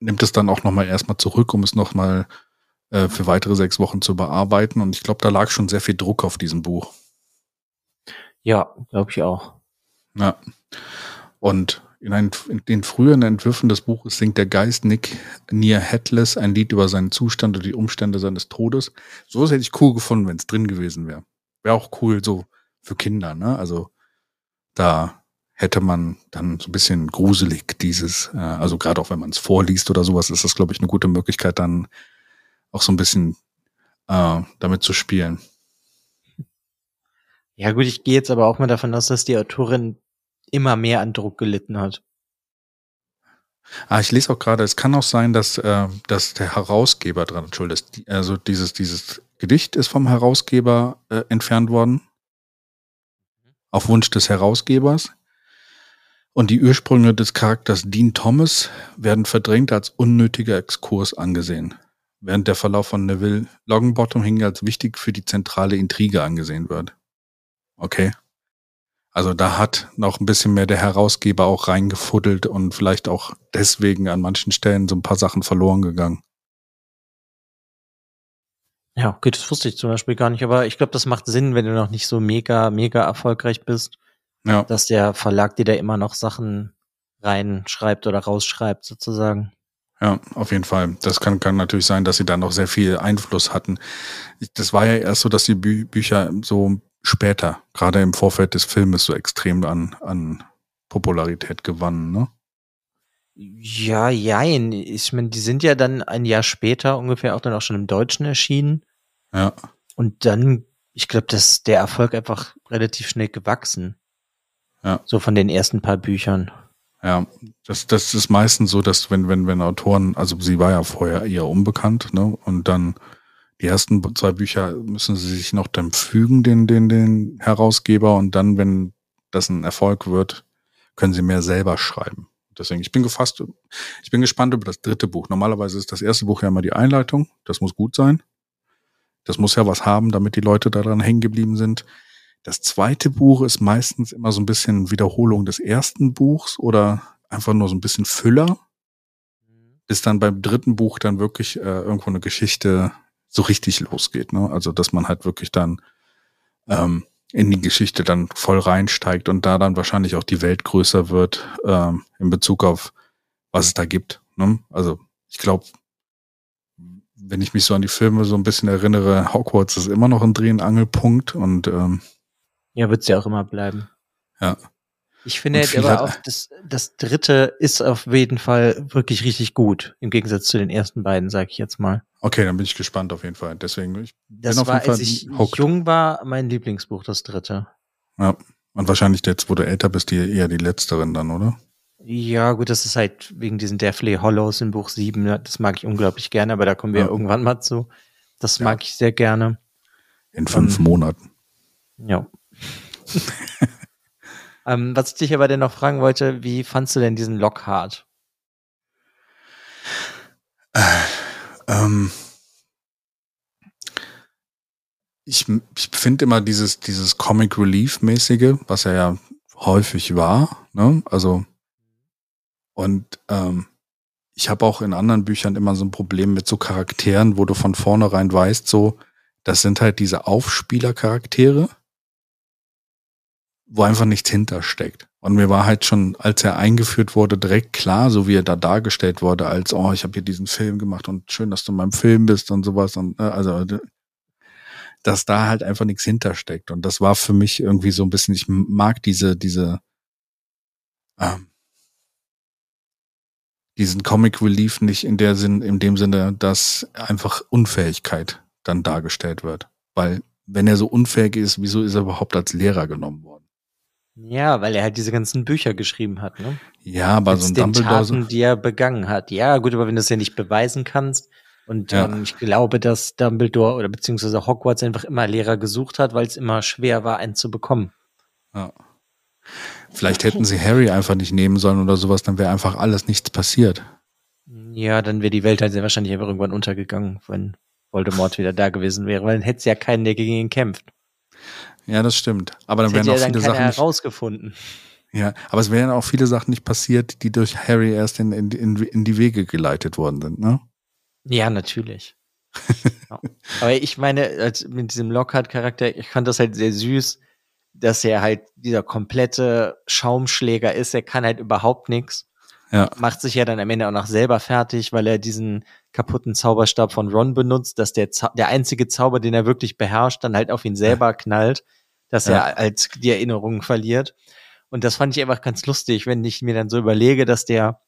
nimmt es dann auch nochmal erstmal zurück, um es nochmal äh, für weitere sechs Wochen zu bearbeiten. Und ich glaube, da lag schon sehr viel Druck auf diesem Buch. Ja, glaube ich auch. Ja. Und in, ein, in den früheren Entwürfen des Buches singt der Geist Nick Near Headless ein Lied über seinen Zustand und die Umstände seines Todes. Sowas hätte ich cool gefunden, wenn es drin gewesen wäre. Wäre auch cool so für Kinder, ne? Also da hätte man dann so ein bisschen gruselig dieses, äh, also gerade auch wenn man es vorliest oder sowas, ist das, glaube ich, eine gute Möglichkeit, dann auch so ein bisschen äh, damit zu spielen. Ja gut, ich gehe jetzt aber auch mal davon aus, dass die Autorin immer mehr an Druck gelitten hat. Ah, ich lese auch gerade, es kann auch sein, dass, äh, dass der Herausgeber dran schuld ist. Also dieses, dieses Gedicht ist vom Herausgeber äh, entfernt worden. Auf Wunsch des Herausgebers. Und die Ursprünge des Charakters Dean Thomas werden verdrängt als unnötiger Exkurs angesehen. Während der Verlauf von Neville Longbottom hingegen als wichtig für die zentrale Intrige angesehen wird. Okay. Also da hat noch ein bisschen mehr der Herausgeber auch reingefuddelt und vielleicht auch deswegen an manchen Stellen so ein paar Sachen verloren gegangen. Ja, okay, das wusste ich zum Beispiel gar nicht, aber ich glaube, das macht Sinn, wenn du noch nicht so mega, mega erfolgreich bist, Ja, dass der Verlag dir da immer noch Sachen reinschreibt oder rausschreibt, sozusagen. Ja, auf jeden Fall. Das kann, kann natürlich sein, dass sie da noch sehr viel Einfluss hatten. Das war ja erst so, dass die Bü Bücher so später, gerade im Vorfeld des Filmes, so extrem an, an Popularität gewannen, ne? Ja, jein. Ich meine, die sind ja dann ein Jahr später ungefähr auch dann auch schon im Deutschen erschienen. Ja, Und dann, ich glaube, dass der Erfolg einfach relativ schnell gewachsen. Ja. So von den ersten paar Büchern. Ja, das, das ist meistens so, dass wenn, wenn, wenn Autoren, also sie war ja vorher eher unbekannt, ne? Und dann die ersten zwei Bücher müssen sie sich noch dann fügen, den, den, den Herausgeber, und dann, wenn das ein Erfolg wird, können sie mehr selber schreiben. Deswegen, ich bin gefasst, ich bin gespannt über das dritte Buch. Normalerweise ist das erste Buch ja immer die Einleitung. Das muss gut sein. Das muss ja was haben, damit die Leute daran hängen geblieben sind. Das zweite Buch ist meistens immer so ein bisschen Wiederholung des ersten Buchs oder einfach nur so ein bisschen Füller, bis dann beim dritten Buch dann wirklich äh, irgendwo eine Geschichte so richtig losgeht. Ne? Also dass man halt wirklich dann ähm, in die Geschichte dann voll reinsteigt und da dann wahrscheinlich auch die Welt größer wird ähm, in Bezug auf was es da gibt. Ne? Also ich glaube, wenn ich mich so an die Filme so ein bisschen erinnere, Hogwarts ist immer noch ein Dreh- und Angelpunkt und ähm, Ja, wird's ja auch immer bleiben. Ja. Ich finde halt viel aber auch, das, das dritte ist auf jeden Fall wirklich richtig gut. Im Gegensatz zu den ersten beiden, sag ich jetzt mal. Okay, dann bin ich gespannt auf jeden Fall. Deswegen, ich Das bin auf war, jeden Fall als ich hooked. jung war, mein Lieblingsbuch, das dritte. Ja. Und wahrscheinlich jetzt, wo du älter bist, die eher die letzteren dann, oder? Ja, gut, das ist halt wegen diesen Deathly Hollows in Buch 7. ne, Das mag ich unglaublich gerne, aber da kommen wir Ja. irgendwann mal zu. Das Ja. mag ich sehr gerne. In fünf Ähm, Monaten. Ja. [laughs] ähm, was ich dich aber denn noch fragen wollte, wie fandst du denn diesen Lockhart? Ähm, ich ich finde immer dieses, dieses Comic Relief-mäßige, was er ja häufig war, ne? Also, und ähm, ich habe auch in anderen Büchern immer so ein Problem mit so Charakteren, wo du von vornherein weißt, so, das sind halt diese Aufspielercharaktere, wo einfach nichts hintersteckt. Und mir war halt schon, als er eingeführt wurde, direkt klar, so wie er da dargestellt wurde, als, oh, ich habe hier diesen Film gemacht und schön, dass du in meinem Film bist und sowas. Und äh, also, dass da halt einfach nichts hintersteckt. Und das war für mich irgendwie so ein bisschen, ich mag diese, diese, ähm, diesen Comic Relief nicht in der Sinn, in dem Sinne, dass einfach Unfähigkeit dann dargestellt wird. Weil, wenn er so unfähig ist, wieso ist er überhaupt als Lehrer genommen worden? Ja, weil er halt diese ganzen Bücher geschrieben hat, ne? Ja, aber Mit so ein den Dumbledore. Taten, die er begangen hat. Ja, gut, aber wenn du es ja nicht beweisen kannst und Ja. ähm, ich glaube, dass Dumbledore oder beziehungsweise Hogwarts einfach immer Lehrer gesucht hat, weil es immer schwer war, einen zu bekommen. Ja. Vielleicht hätten sie Harry einfach nicht nehmen sollen oder sowas, dann wäre einfach alles nichts passiert. Ja, dann wäre die Welt halt sehr wahrscheinlich einfach irgendwann untergegangen, wenn Voldemort wieder da gewesen wäre, weil dann hätte es ja keinen, der gegen ihn kämpft. Ja, das stimmt. Aber Das dann hätte wären ja auch dann viele Sachen nicht, herausgefunden. ja, aber es wären auch viele Sachen nicht passiert, die durch Harry erst in, in, in, in die Wege geleitet worden sind, ne? Ja, natürlich. ja. Aber ich meine, als mit diesem Lockhart-Charakter, ich fand das halt sehr süß, dass er halt dieser komplette Schaumschläger ist. Er kann halt überhaupt nichts. Ja. Macht sich ja dann am Ende auch noch selber fertig, weil er diesen kaputten Zauberstab von Ron benutzt, dass der, Zau der einzige Zauber, den er wirklich beherrscht, dann halt auf ihn selber knallt, dass Ja. er als die Erinnerungen verliert. Und das fand ich einfach ganz lustig, wenn ich mir dann so überlege, dass der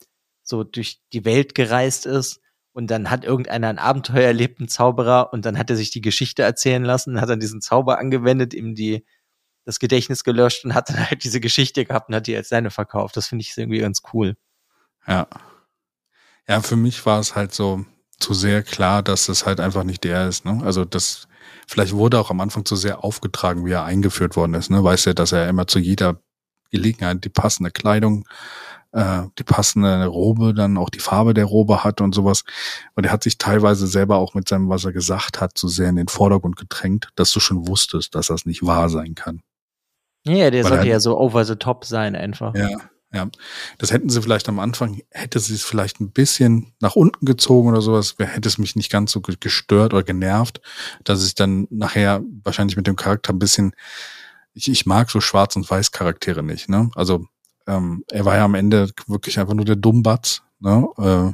so durch die Welt gereist ist und dann hat irgendeiner ein Abenteuer erlebt, ein Zauberer, und dann hat er sich die Geschichte erzählen lassen, hat dann diesen Zauber angewendet, ihm die, das Gedächtnis gelöscht und hat dann halt diese Geschichte gehabt und hat die als seine verkauft. Das finde ich irgendwie ganz cool. Ja. Ja, für mich war es halt so zu sehr klar, dass es halt einfach nicht der ist, ne? Also das, vielleicht wurde auch am Anfang zu sehr aufgetragen, wie er eingeführt worden ist, ne? Weiß ja, dass er immer zu jeder Gelegenheit die passende Kleidung, äh, die passende Robe, dann auch die Farbe der Robe hat und sowas. Und er hat sich teilweise selber auch mit seinem, was er gesagt hat, zu sehr in den Vordergrund gedrängt, dass du schon wusstest, dass das nicht wahr sein kann. Ja, der Weil sollte er- ja so over the top sein einfach. Ja, ja. Das hätten sie vielleicht am Anfang, hätte sie es vielleicht ein bisschen nach unten gezogen oder sowas, hätte es mich nicht ganz so ge- gestört oder genervt, dass ich dann nachher wahrscheinlich mit dem Charakter ein bisschen, ich, ich mag so Schwarz- und Weiß-Charaktere nicht, ne? Also, ähm, er war ja am Ende wirklich einfach nur der Dummbatz, ne? Äh,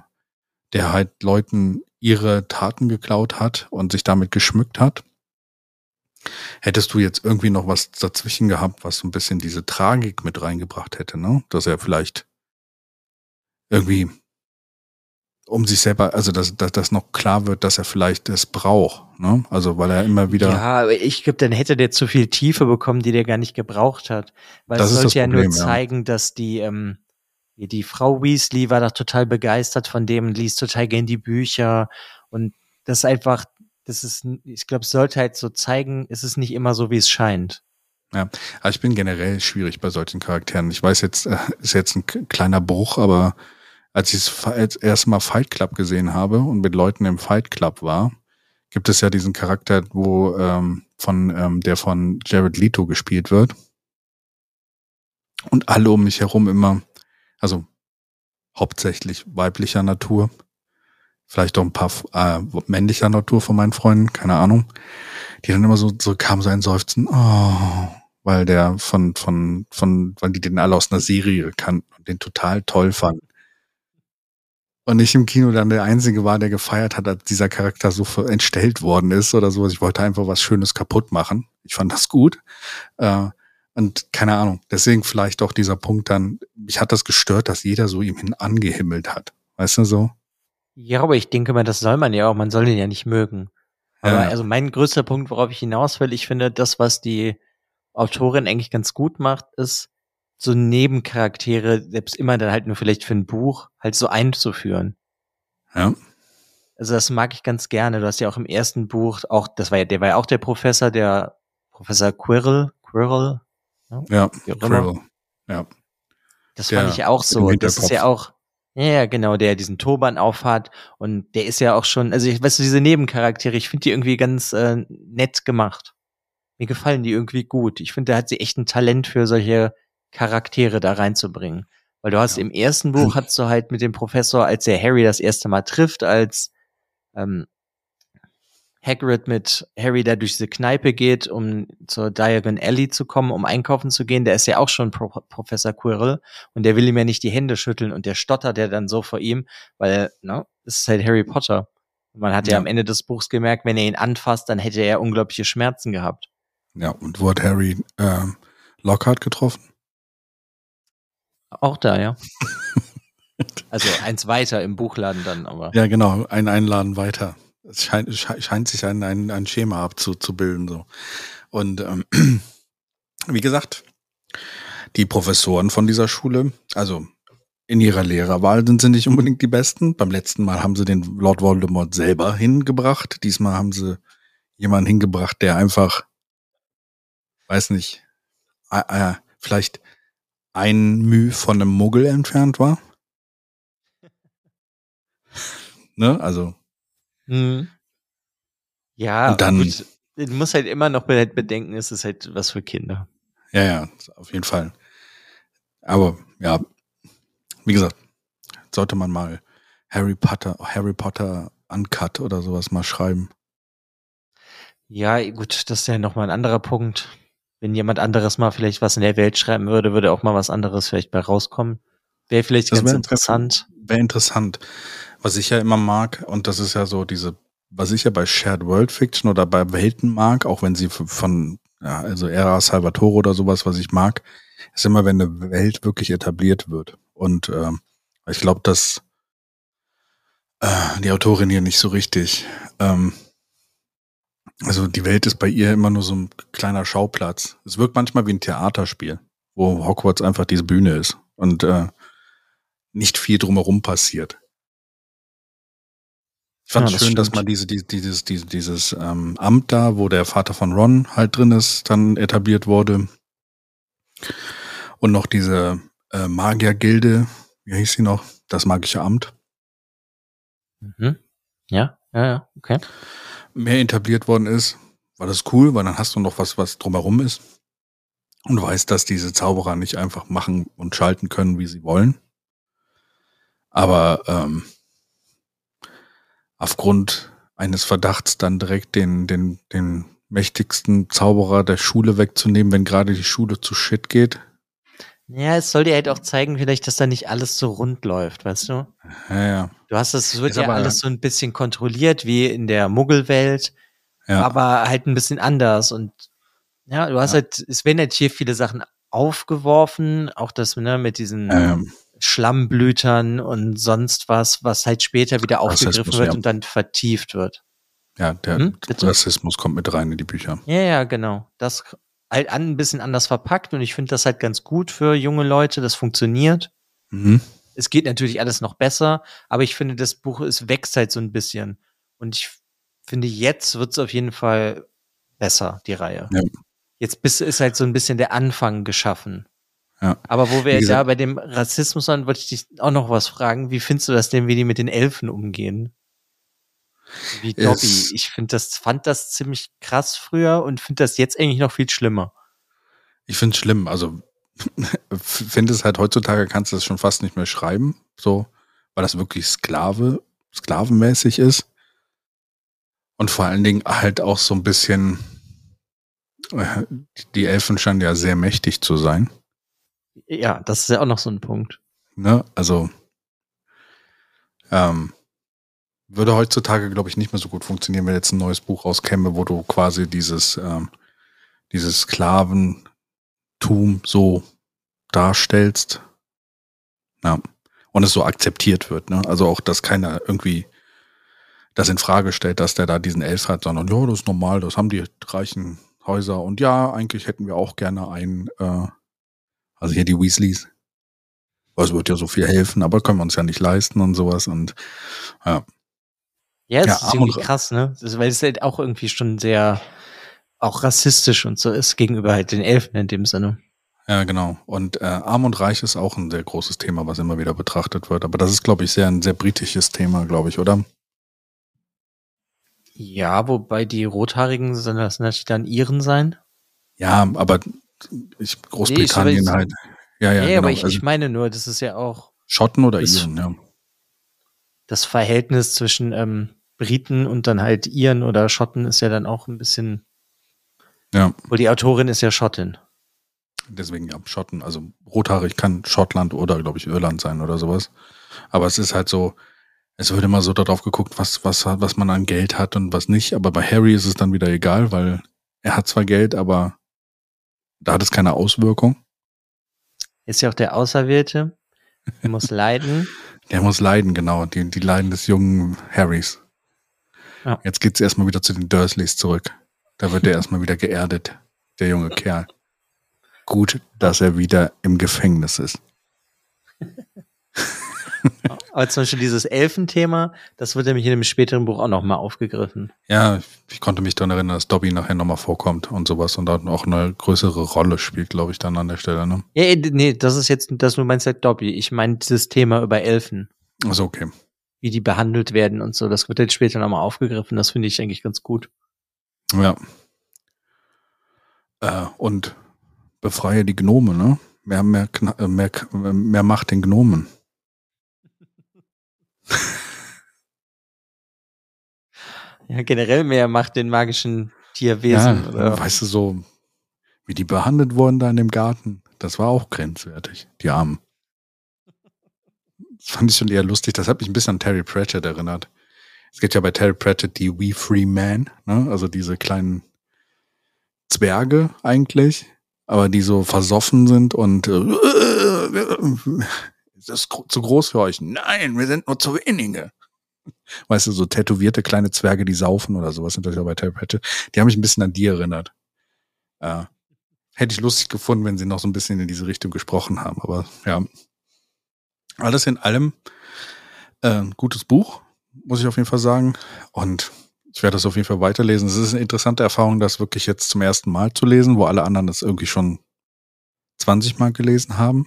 der halt Leuten ihre Taten geklaut hat und sich damit geschmückt hat. Hättest du jetzt irgendwie noch was dazwischen gehabt, was so ein bisschen diese Tragik mit reingebracht hätte, ne? Dass er vielleicht irgendwie um sich selber, also dass, dass das noch klar wird, dass er vielleicht es braucht, ne? Also weil er immer wieder. Ja, ich glaube, dann hätte der zu viel Tiefe bekommen, die der gar nicht gebraucht hat. Weil Das es sollte ja Problem, nur ja. zeigen, dass die, ähm, die- Frau Weasley war da total begeistert von dem, liest total gern die Bücher und das einfach, das ist, ich glaube, es sollte halt so zeigen, es ist nicht immer so, wie es scheint. Aber ich bin generell schwierig bei solchen Charakteren. Ich weiß jetzt, äh, ist jetzt ein kleiner Bruch, aber als ich es als erste Mal Fight Club gesehen habe und mit Leuten im Fight Club war, gibt es ja diesen Charakter, wo ähm, von ähm, der von Jared Leto gespielt wird und alle um mich herum immer, also hauptsächlich weiblicher Natur, vielleicht auch ein paar äh, männlicher Natur von meinen Freunden, keine Ahnung, die dann immer so, so kam so ein Seufzen, oh, weil der von, von, von, weil die den alle aus einer Serie kannten und den total toll fanden. Und ich im Kino dann der Einzige war, der gefeiert hat, als dieser Charakter so entstellt worden ist oder sowas. Ich wollte einfach was Schönes kaputt machen. Ich fand das gut. Äh, Und keine Ahnung, deswegen vielleicht auch dieser Punkt dann, mich hat das gestört, dass jeder so ihm hin angehimmelt hat. Weißt du so? Ja, aber ich denke mal, das soll man ja auch, man soll ihn ja nicht mögen. Aber Ja. also mein größter Punkt, worauf ich hinaus will, ich finde, das, was die Autorin eigentlich ganz gut macht, ist, so Nebencharaktere, selbst immer dann halt nur vielleicht für ein Buch, halt so einzuführen. Ja. Also das mag ich ganz gerne. Du hast ja auch im ersten Buch auch, das war ja, der war ja auch der Professor, der Professor Quirrell, Quirrell, Ja. wie auch immer. Quirrell. Ja. Das Der fand ich auch so. Das ist ja auch, ja, ja, genau, der diesen Turban aufhat und der ist ja auch schon, also ich weißt du, diese Nebencharaktere, ich finde die irgendwie ganz äh, nett gemacht. Mir gefallen die irgendwie gut. Ich finde, da hat sie echt ein Talent für solche Charaktere da reinzubringen. Weil du hast Ja. im ersten Buch hast du halt mit dem Professor, als er Harry das erste Mal trifft, als ähm, Hagrid mit Harry da durch diese Kneipe geht, um zur Diagon Alley zu kommen, um einkaufen zu gehen, der ist ja auch schon Pro Professor Quirrell und der will ihm ja nicht die Hände schütteln und der stottert ja dann so vor ihm, weil, ne, das ist halt Harry Potter. Man hat ja. Ja. am Ende des Buchs gemerkt, wenn er ihn anfasst, dann hätte er unglaubliche Schmerzen gehabt. Ja. Und wo hat Harry ähm, Lockhart getroffen? Auch da, ja. [laughs] also eins weiter im Buchladen dann, aber. Ja, genau. Ein Einladen weiter. Es scheint, scheint sich ein, ein, ein Schema abzubilden. So. Und ähm, wie gesagt, die Professoren von dieser Schule, also in ihrer Lehrerwahl sind sie nicht unbedingt die besten. Beim letzten Mal haben sie den Lord Voldemort selber hingebracht. Diesmal haben sie jemanden hingebracht, der einfach, weiß nicht, äh, äh, vielleicht ein Müh von einem Muggel entfernt war. [laughs] ne, also Hm. Ja, Und dann- gut, du musst halt immer noch be- bedenken, es ist halt was für Kinder. Ja, ja, auf jeden Fall. Aber ja, wie gesagt, sollte man mal Harry Potter, Harry Potter Uncut oder sowas mal schreiben. Ja, gut, das ist ja nochmal ein anderer Punkt. Wenn jemand anderes mal vielleicht was in der Welt schreiben würde, würde auch mal was anderes vielleicht bei rauskommen. Wäre vielleicht Das ganz wär- interessant. Wäre interessant. Was ich ja immer mag, und das ist ja so diese, was ich ja bei Shared World Fiction oder bei Welten mag, auch wenn sie von, ja, also Era Salvatore oder sowas, was ich mag, ist immer, wenn eine Welt wirklich etabliert wird. Und ähm, ich glaube, dass äh, die Autorin hier nicht so richtig. Ähm, also die Welt ist bei ihr immer nur so ein kleiner Schauplatz. Es wirkt manchmal wie ein Theaterspiel, wo Hogwarts einfach diese Bühne ist und äh, nicht viel drumherum passiert. Ich fand Ja, das schön, dass stimmt. man diese, diese, dieses, dieses, dieses ähm, Amt da, wo der Vater von Ron halt drin ist, dann etabliert wurde. Und noch diese äh, Magiergilde, wie hieß sie noch? Das magische Amt. Mhm. Ja, ja, ja, okay. mehr etabliert worden ist, war das cool, weil dann hast du noch was, was drumherum ist. Und weißt, dass diese Zauberer nicht einfach machen und schalten können, wie sie wollen. Aber ähm, aufgrund eines Verdachts dann direkt den, den, den mächtigsten Zauberer der Schule wegzunehmen, wenn gerade die Schule zu shit geht. Ja, es soll dir halt auch zeigen, vielleicht, dass da nicht alles so rund läuft, weißt du? Ja, ja. Du hast es, es wird Ist ja aber- alles so ein bisschen kontrolliert, wie in der Muggelwelt, ja. aber halt ein bisschen anders. Und ja, du hast Ja. halt, es werden halt hier viele Sachen aufgeworfen, auch das ne, mit diesen Ähm, Schlammblütern und sonst was, was halt später wieder aufgegriffen Rassismus, wird ja. und dann vertieft wird. ja, der Hm? Rassismus kommt mit rein in die Bücher. Ja, ja, genau. Das halt an, ein bisschen anders verpackt und ich finde das halt ganz gut für junge Leute. Das funktioniert. Mhm. Es geht natürlich alles noch besser, aber ich finde, das Buch, es wächst halt so ein bisschen. Und ich finde, jetzt wird es auf jeden Fall besser, die Reihe. Ja. Jetzt ist halt so ein bisschen der Anfang geschaffen. Ja. Aber wo wir gesagt- bei dem Rassismus waren, wollte ich dich auch noch was fragen. Wie findest du das denn, wie die mit den Elfen umgehen? Wie Dobby. Ich finde das, fand das ziemlich krass früher und finde das jetzt eigentlich noch viel schlimmer. Ich finde es schlimm. Also [laughs] finde es halt heutzutage kannst du das schon fast nicht mehr schreiben, so, weil das wirklich Sklave, sklavenmäßig ist. Und vor allen Dingen halt auch so ein bisschen, äh, die Elfen scheinen ja sehr mächtig zu sein. Ja, das ist ja auch noch so ein Punkt. Ne? Also ähm, würde heutzutage, glaube ich, nicht mehr so gut funktionieren, wenn jetzt ein neues Buch rauskäme, wo du quasi dieses, ähm, dieses Sklaventum Tum so darstellst. Ja. Und es so akzeptiert wird, ne? Also auch, dass keiner irgendwie das in Frage stellt, dass der da diesen Elf hat, sondern ja, das ist normal, das haben die reichen Häuser und ja, eigentlich hätten wir auch gerne einen, äh, also hier die Weasleys. Es wird ja so viel helfen, aber können wir uns ja nicht leisten und sowas und ja. Ja, es Ja, ist irgendwie krass, ne? Das weil es halt auch irgendwie schon sehr auch rassistisch und so ist gegenüber halt den Elfen in dem Sinne. Ja, genau. Und äh, Arm und Reich ist auch ein sehr großes Thema, was immer wieder betrachtet wird. Aber das ist, glaube ich, sehr ein sehr britisches Thema, glaube ich, oder? Ja, wobei die Rothaarigen sind das natürlich dann Iren sein. Ja, aber ich, Großbritannien Nee, ich- halt. Ja, ja, Ja, genau. aber ich, also ich meine nur, das ist ja auch Schotten oder das- Iren, ja. das Verhältnis zwischen ähm, Briten und dann halt Iren oder Schotten ist ja dann auch ein bisschen, Ja, wo die Autorin ist ja Schottin. deswegen ja, Schotten. Also rothaarig kann Schottland oder, glaube ich, Irland sein oder sowas. Aber es ist halt so, es wird immer so darauf geguckt, was, was, was man an Geld hat und was nicht. Aber bei Harry ist es dann wieder egal, weil er hat zwar Geld, aber da hat es keine Auswirkung. Ist ja auch der Auserwählte, Er muss [laughs] leiden. Der muss leiden, genau. Die, die Leiden des jungen Harrys. Ja. Jetzt geht's erstmal wieder zu den Dursleys zurück. Da wird er [laughs] erstmal wieder geerdet, der junge Kerl. Gut, dass er wieder im Gefängnis ist. [laughs] Aber zum Beispiel dieses Elfenthema, das wird nämlich in einem späteren Buch auch nochmal aufgegriffen. Ja, ich konnte mich daran erinnern, dass Dobby nachher nochmal vorkommt und sowas und dann auch eine größere Rolle spielt, glaube ich, dann an der Stelle. Ne? Ja, eh, nee, das ist jetzt, das du meinst halt Dobby. Ich meine dieses Thema über Elfen, Also okay. wie die behandelt werden und so. Das wird jetzt später nochmal aufgegriffen. Das finde ich eigentlich ganz gut. Ja. Äh, und befreie die Gnome, ne? Mehr, mehr, äh, mehr, mehr Macht den Gnomen. [laughs] Ja, generell mehr macht den magischen Tierwesen. ja, oder? weißt du, so, wie die behandelt wurden da in dem Garten, das war auch grenzwertig, die Armen. Das fand ich schon eher lustig. Das hat mich ein bisschen an Terry Pratchett erinnert. Es gibt ja bei Terry Pratchett die We Free Man, ne? also diese kleinen Zwerge eigentlich, aber die so versoffen sind und äh, das gro- zu groß für euch? Nein, wir sind nur zu wenige. Weißt du, so tätowierte kleine Zwerge, die saufen oder sowas sind das ja bei Terry. Die haben mich ein bisschen an die erinnert. Äh, hätte ich lustig gefunden, wenn sie noch so ein bisschen in diese Richtung gesprochen haben. Aber ja, alles in allem äh, gutes Buch, muss ich auf jeden Fall sagen. Und ich werde das auf jeden Fall weiterlesen. Es ist eine interessante Erfahrung, das wirklich jetzt zum ersten Mal zu lesen, wo alle anderen das irgendwie schon 20 Mal gelesen haben.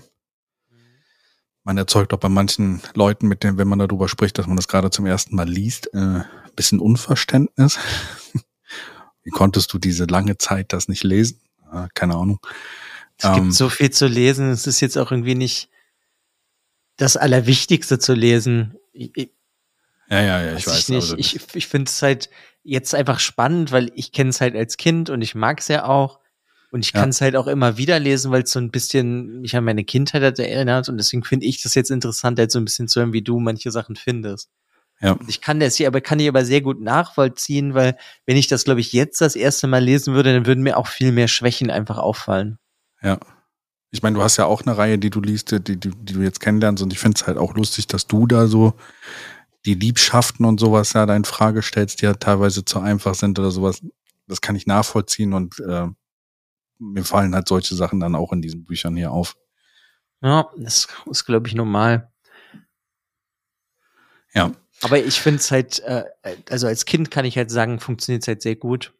Man erzeugt auch bei manchen Leuten, mit denen, wenn man darüber spricht, dass man das gerade zum ersten Mal liest, äh, ein bisschen Unverständnis. [laughs] Wie konntest du diese lange Zeit das nicht lesen? Äh, keine Ahnung. Es Ähm, gibt so viel zu lesen. Es ist jetzt auch irgendwie nicht das Allerwichtigste zu lesen. Ich, ich, Ja, ja, ja, ich weiß weiß. ich nicht. also- ich ich finde es halt jetzt einfach spannend, weil ich kenne es halt als Kind und ich mag es ja auch. Und ich Ja. kann es halt auch immer wieder lesen, weil es so ein bisschen mich an meine Kindheit hat erinnert. Und deswegen finde ich das jetzt interessant, halt so ein bisschen zu hören, wie du manche Sachen findest. ja. Ich kann das hier, aber kann ich aber sehr gut nachvollziehen, weil wenn ich das, glaube ich, jetzt das erste Mal lesen würde, dann würden mir auch viel mehr Schwächen einfach auffallen. Ja. Ich meine, du hast ja auch eine Reihe, die du liest, die, die, die du jetzt kennenlernst und ich finde es halt auch lustig, dass du da so die Liebschaften und sowas ja da in Frage stellst, die ja teilweise zu einfach sind oder sowas. Das kann ich nachvollziehen und äh, mir fallen halt solche Sachen dann auch in diesen Büchern hier auf. Ja, das ist, glaube ich, normal. Ja. Aber ich finde es halt, äh, also als Kind kann ich halt sagen, funktioniert es halt sehr gut.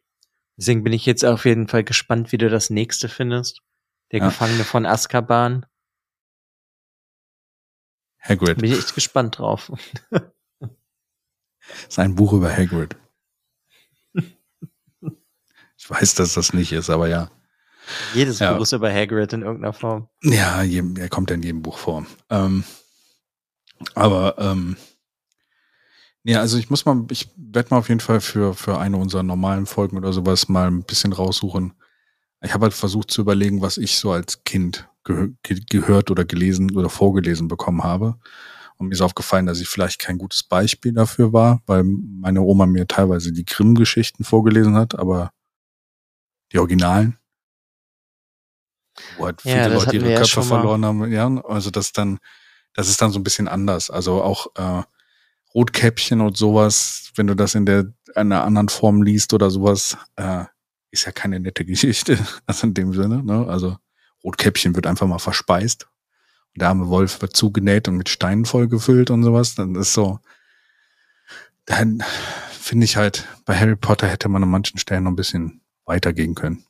Deswegen bin ich jetzt auf jeden Fall gespannt, wie du das nächste findest. Der Ja. Gefangene von Azkaban. Hagrid. Bin ich echt gespannt drauf. ist ein Buch über Hagrid. Ich weiß, dass das nicht ist, aber ja. Jedes Ja. Buch ist über Hagrid in irgendeiner Form. Ja, er kommt ja in jedem Buch vor. Ähm, aber ähm, ja, also ich muss mal, ich werde mal auf jeden Fall für, für eine unserer normalen Folgen oder sowas mal ein bisschen raussuchen. Ich habe halt versucht zu überlegen, was ich so als Kind gehö ge gehört oder gelesen oder vorgelesen bekommen habe. Und mir ist aufgefallen, dass ich vielleicht kein gutes Beispiel dafür war, weil meine Oma mir teilweise die Grimm-Geschichten vorgelesen hat, aber die Originalen. Wo halt Ja, viele das Leute ihre ja Köpfe mal. verloren haben. Ja, also das dann, das ist dann so ein bisschen anders. Also auch äh, Rotkäppchen und sowas, wenn du das in der einer anderen Form liest oder sowas, äh, ist ja keine nette [laughs] Geschichte. Also in dem Sinne, ne? Also Rotkäppchen wird einfach mal verspeist. Und der arme Wolf wird zugenäht und mit Steinen vollgefüllt und sowas. Dann ist so, dann finde ich halt, bei Harry Potter hätte man an manchen Stellen noch ein bisschen weitergehen können.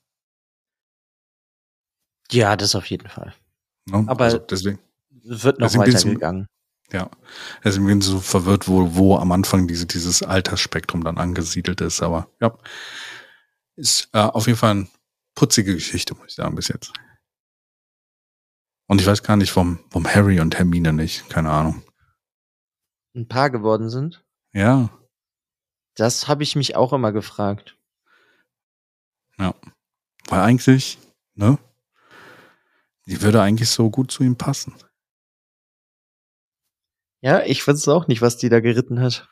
Ja, das auf jeden Fall. Ne? Aber- also deswegen. Es wird noch Deswegen so- weitergegangen. Ja, also ich bin so verwirrt, wo, wo am Anfang diese, dieses Altersspektrum dann angesiedelt ist, aber ja, ist äh, auf jeden Fall eine putzige Geschichte, muss ich sagen, bis jetzt. Und ich weiß gar nicht, warum, warum Harry und Hermine nicht, keine Ahnung. Ein Paar geworden sind. Ja, Das habe ich mich auch immer gefragt. weil eigentlich, ne, die würde eigentlich so gut zu ihm passen. Ja, ich weiß auch nicht, was die da geritten hat.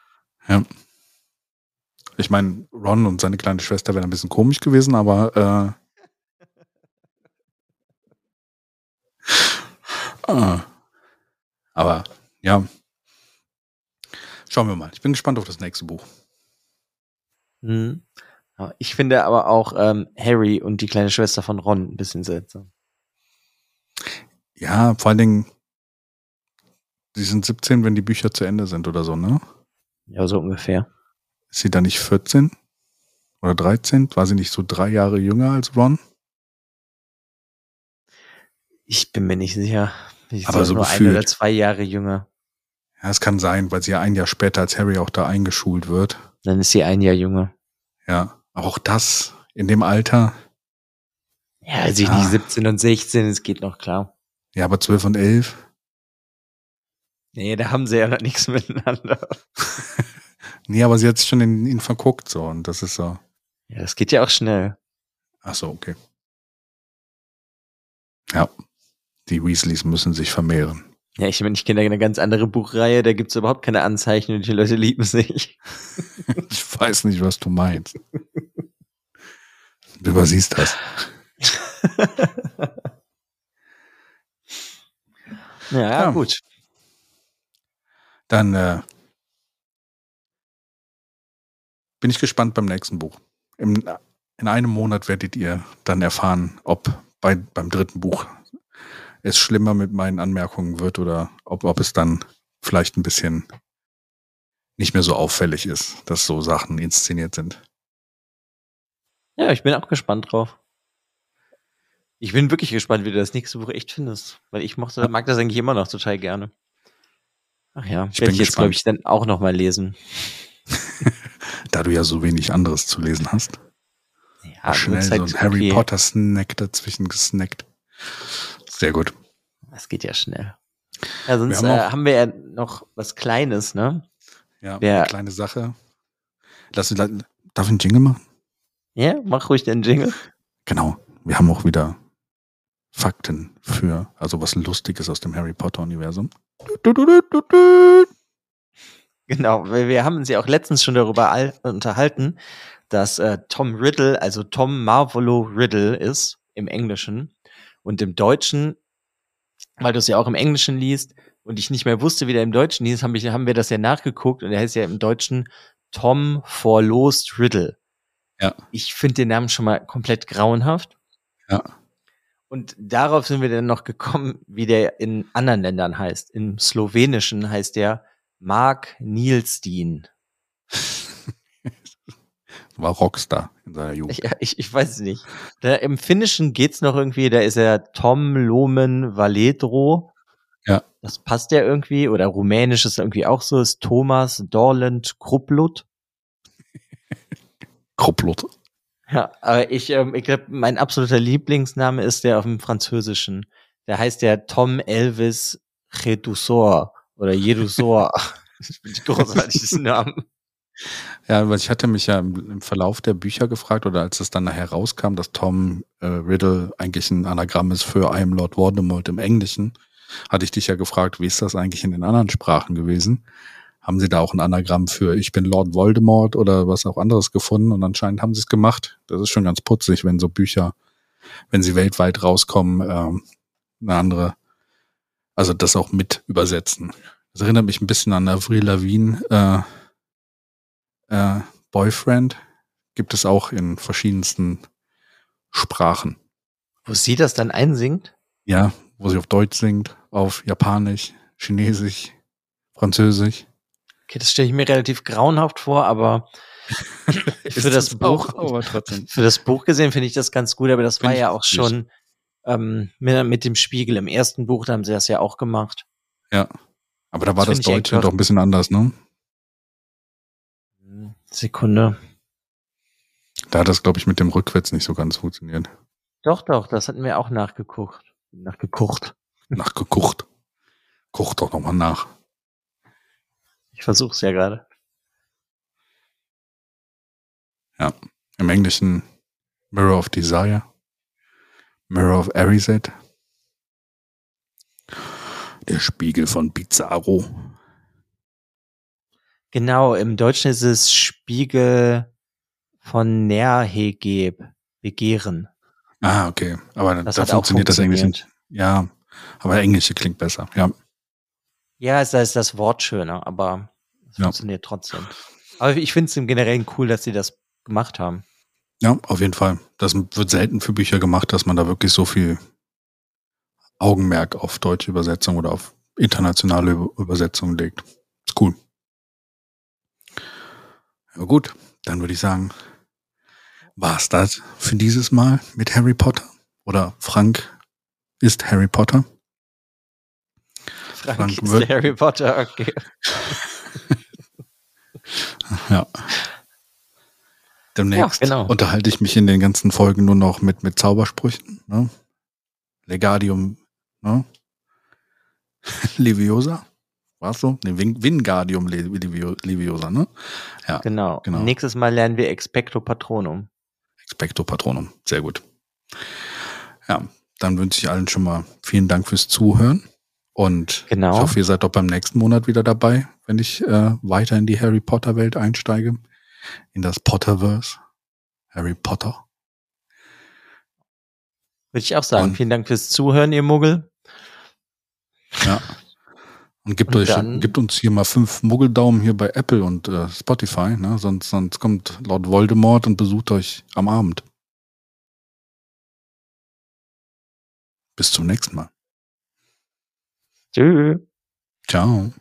Ja. Ich meine, Ron und seine kleine Schwester wären ein bisschen komisch gewesen, aber äh, äh, [laughs] aber ja. Schauen wir mal. Ich bin gespannt auf das nächste Buch. Hm. Ich finde aber auch ähm, Harry und die kleine Schwester von Ron ein bisschen seltsam. Ja, vor allen Dingen, sie sind 17, wenn die Bücher zu Ende sind oder so, ne? Ja, so ungefähr. Ist sie da nicht 14 oder 13? War sie nicht so drei Jahre jünger als Ron? Ich bin mir nicht sicher. Ich Aber so nur ein gefühlt. oder zwei Jahre jünger. Ja, es kann sein, weil sie ja ein Jahr später als Harry auch da eingeschult wird. Dann ist sie ein Jahr jünger. Ja, auch das in dem Alter. Ja, also ich Ah. nicht 17 und 16, es geht noch klar. Ja, aber 12 und 11. Nee, da haben sie ja noch nichts [laughs] miteinander. [laughs] Nee, aber sie hat sich schon in ihn verguckt so und das ist so. Ja, das geht ja auch schnell. Ach so, okay. Ja, die Weasleys müssen sich vermehren. Ja, ich meine, ich kenne da eine ganz andere Buchreihe, da gibt's überhaupt keine Anzeichen und die Leute lieben sich. [laughs] Ich weiß nicht, was du meinst. Du übersiehst das. [laughs] ja, Ja. gut. Dann äh, bin ich gespannt beim nächsten Buch. Im, in einem Monat werdet ihr dann erfahren, ob bei, beim dritten Buch es schlimmer mit meinen Anmerkungen wird oder ob, ob es dann vielleicht ein bisschen nicht mehr so auffällig ist, dass so Sachen inszeniert sind. Ja, ich bin auch gespannt drauf. Ich bin wirklich gespannt, wie du das nächste Buch echt findest. Weil ich mochte, Ja. mag das eigentlich immer noch total gerne. Ach ja, Ich werde ich jetzt, glaube ich, dann auch noch mal lesen. [laughs] Da du ja so wenig anderes zu lesen hast. Ja, Schnell so ein Harry okay. Potter Snack dazwischen gesnackt. Sehr gut. Das geht ja schnell. Ja, sonst haben haben, äh, haben wir ja noch was Kleines, ne? Ja, Wer- eine kleine Sache. Lass, la- darf ich einen Jingle machen? Ja, mach ruhig den Jingle. Genau. Wir haben auch wieder Fakten für, also was Lustiges aus dem Harry Potter Universum. Genau, weil wir haben uns ja auch letztens schon darüber unterhalten, dass äh, Tom Riddle, also Tom Marvolo Riddle ist im Englischen und im Deutschen, weil du es ja auch im Englischen liest und ich nicht mehr wusste, wie der im Deutschen hieß, haben wir, haben wir das ja nachgeguckt und er heißt ja im Deutschen Tom Forlost Riddle. Ja. Ich finde den Namen schon mal komplett grauenhaft. Ja. Und darauf sind wir dann noch gekommen, wie der in anderen Ländern heißt. Im Slowenischen heißt der Mark Nielstein. [laughs] War Rockstar in seiner Jugend. Ja, ich, ich weiß es nicht. Da, Im Finnischen geht's noch irgendwie, da ist er Tom Lomen Valedro. Ja. Das passt ja irgendwie. Oder Rumänisch ist irgendwie auch so, ist Thomas Dorland Kruplut. [laughs] Krupplot. Ja, aber ich, ähm, ich glaube, mein absoluter Lieblingsname ist der auf dem Französischen. Der heißt ja Tom Elvis Jedusor oder Jedusor. das [laughs] finde ich großartig, diesen Namen. Ja, weil ich hatte mich ja im, im Verlauf der Bücher gefragt oder als es dann nachher rauskam, dass Tom äh, Riddle eigentlich ein Anagramm ist für I am Lord Voldemort im Englischen, hatte ich dich ja gefragt, wie ist das eigentlich in den anderen Sprachen gewesen? Haben sie da auch ein Anagramm für Ich bin Lord Voldemort oder was auch anderes gefunden? Und anscheinend haben sie es gemacht. Das ist schon ganz putzig, wenn so Bücher wenn sie weltweit rauskommen, ähm, eine andere, also das auch mit übersetzen. Das erinnert mich ein bisschen an Avril Lavigne, äh, äh, Boyfriend. Gibt es auch in verschiedensten Sprachen. Wo sie das dann einsingt? Ja, wo sie auf Deutsch singt, auf Japanisch, Chinesisch, Französisch. Okay, das stelle ich mir relativ grauenhaft vor, aber [laughs] für das Buch, aber trotzdem. für das Buch gesehen finde ich das ganz gut, aber das Find war ja auch schon ähm, mit, mit dem Spiegel im ersten Buch, da haben sie das ja auch gemacht. Ja. Aber da war Das das, Deutsche doch ein bisschen anders, ne? Sekunde. Da hat das, glaube ich, mit dem Rückwärts nicht so ganz funktioniert. Doch, doch, das hatten wir auch nachgeguckt. Nachgeguckt. Nachgekocht. Koch doch nochmal nach. Ich versuch's ja gerade. Im Englischen Mirror of Desire. Mirror of Erised. Der Spiegel von Pizarro. Genau, im Deutschen ist es Spiegel von Nährhegeb, Begehren. Ah, okay. Aber Das da auch funktioniert das Englische. funktioniert. Ja, aber Englische klingt besser. Ja, Ja, da ist das Wort schöner, aber es Ja. funktioniert trotzdem. Aber ich finde es im Generellen cool, dass sie das gemacht haben. ja, auf jeden Fall. Das wird selten für Bücher gemacht, dass man da wirklich so viel Augenmerk auf deutsche Übersetzung oder auf internationale Über- Übersetzung legt. Ist cool. Ja gut, dann würde ich sagen, war's das für dieses Mal mit Harry Potter? Oder Frank ist Harry Potter? Frank, Frank ist Harry Potter, okay. [laughs] Ja. Demnächst Ja, genau. unterhalte ich mich in den ganzen Folgen nur noch mit, mit Zaubersprüchen. Ne? Legadium, ne? [laughs] Leviosa? War's so? Ne, Vin- Wingardium Le- Levio- Leviosa, ne? Ja, Genau. genau. Nächstes Mal lernen wir Expecto Patronum. Expecto Patronum. Sehr gut. Ja, dann wünsche ich allen schon mal vielen Dank fürs Zuhören. Und Genau. ich hoffe, ihr seid auch beim nächsten Monat wieder dabei, wenn ich äh, weiter in die Harry Potter Welt einsteige. In das Potterverse. Harry Potter. Würde ich auch sagen. Und- Vielen Dank fürs Zuhören, ihr Muggel. Ja. Und gibt Und euch, dann- gibt uns hier mal fünf Muggeldaumen hier bei Apple und äh, Spotify, ne? Sonst, sonst kommt Lord Voldemort und besucht euch am Abend. Bis zum nächsten Mal. Tschüss. Ciao.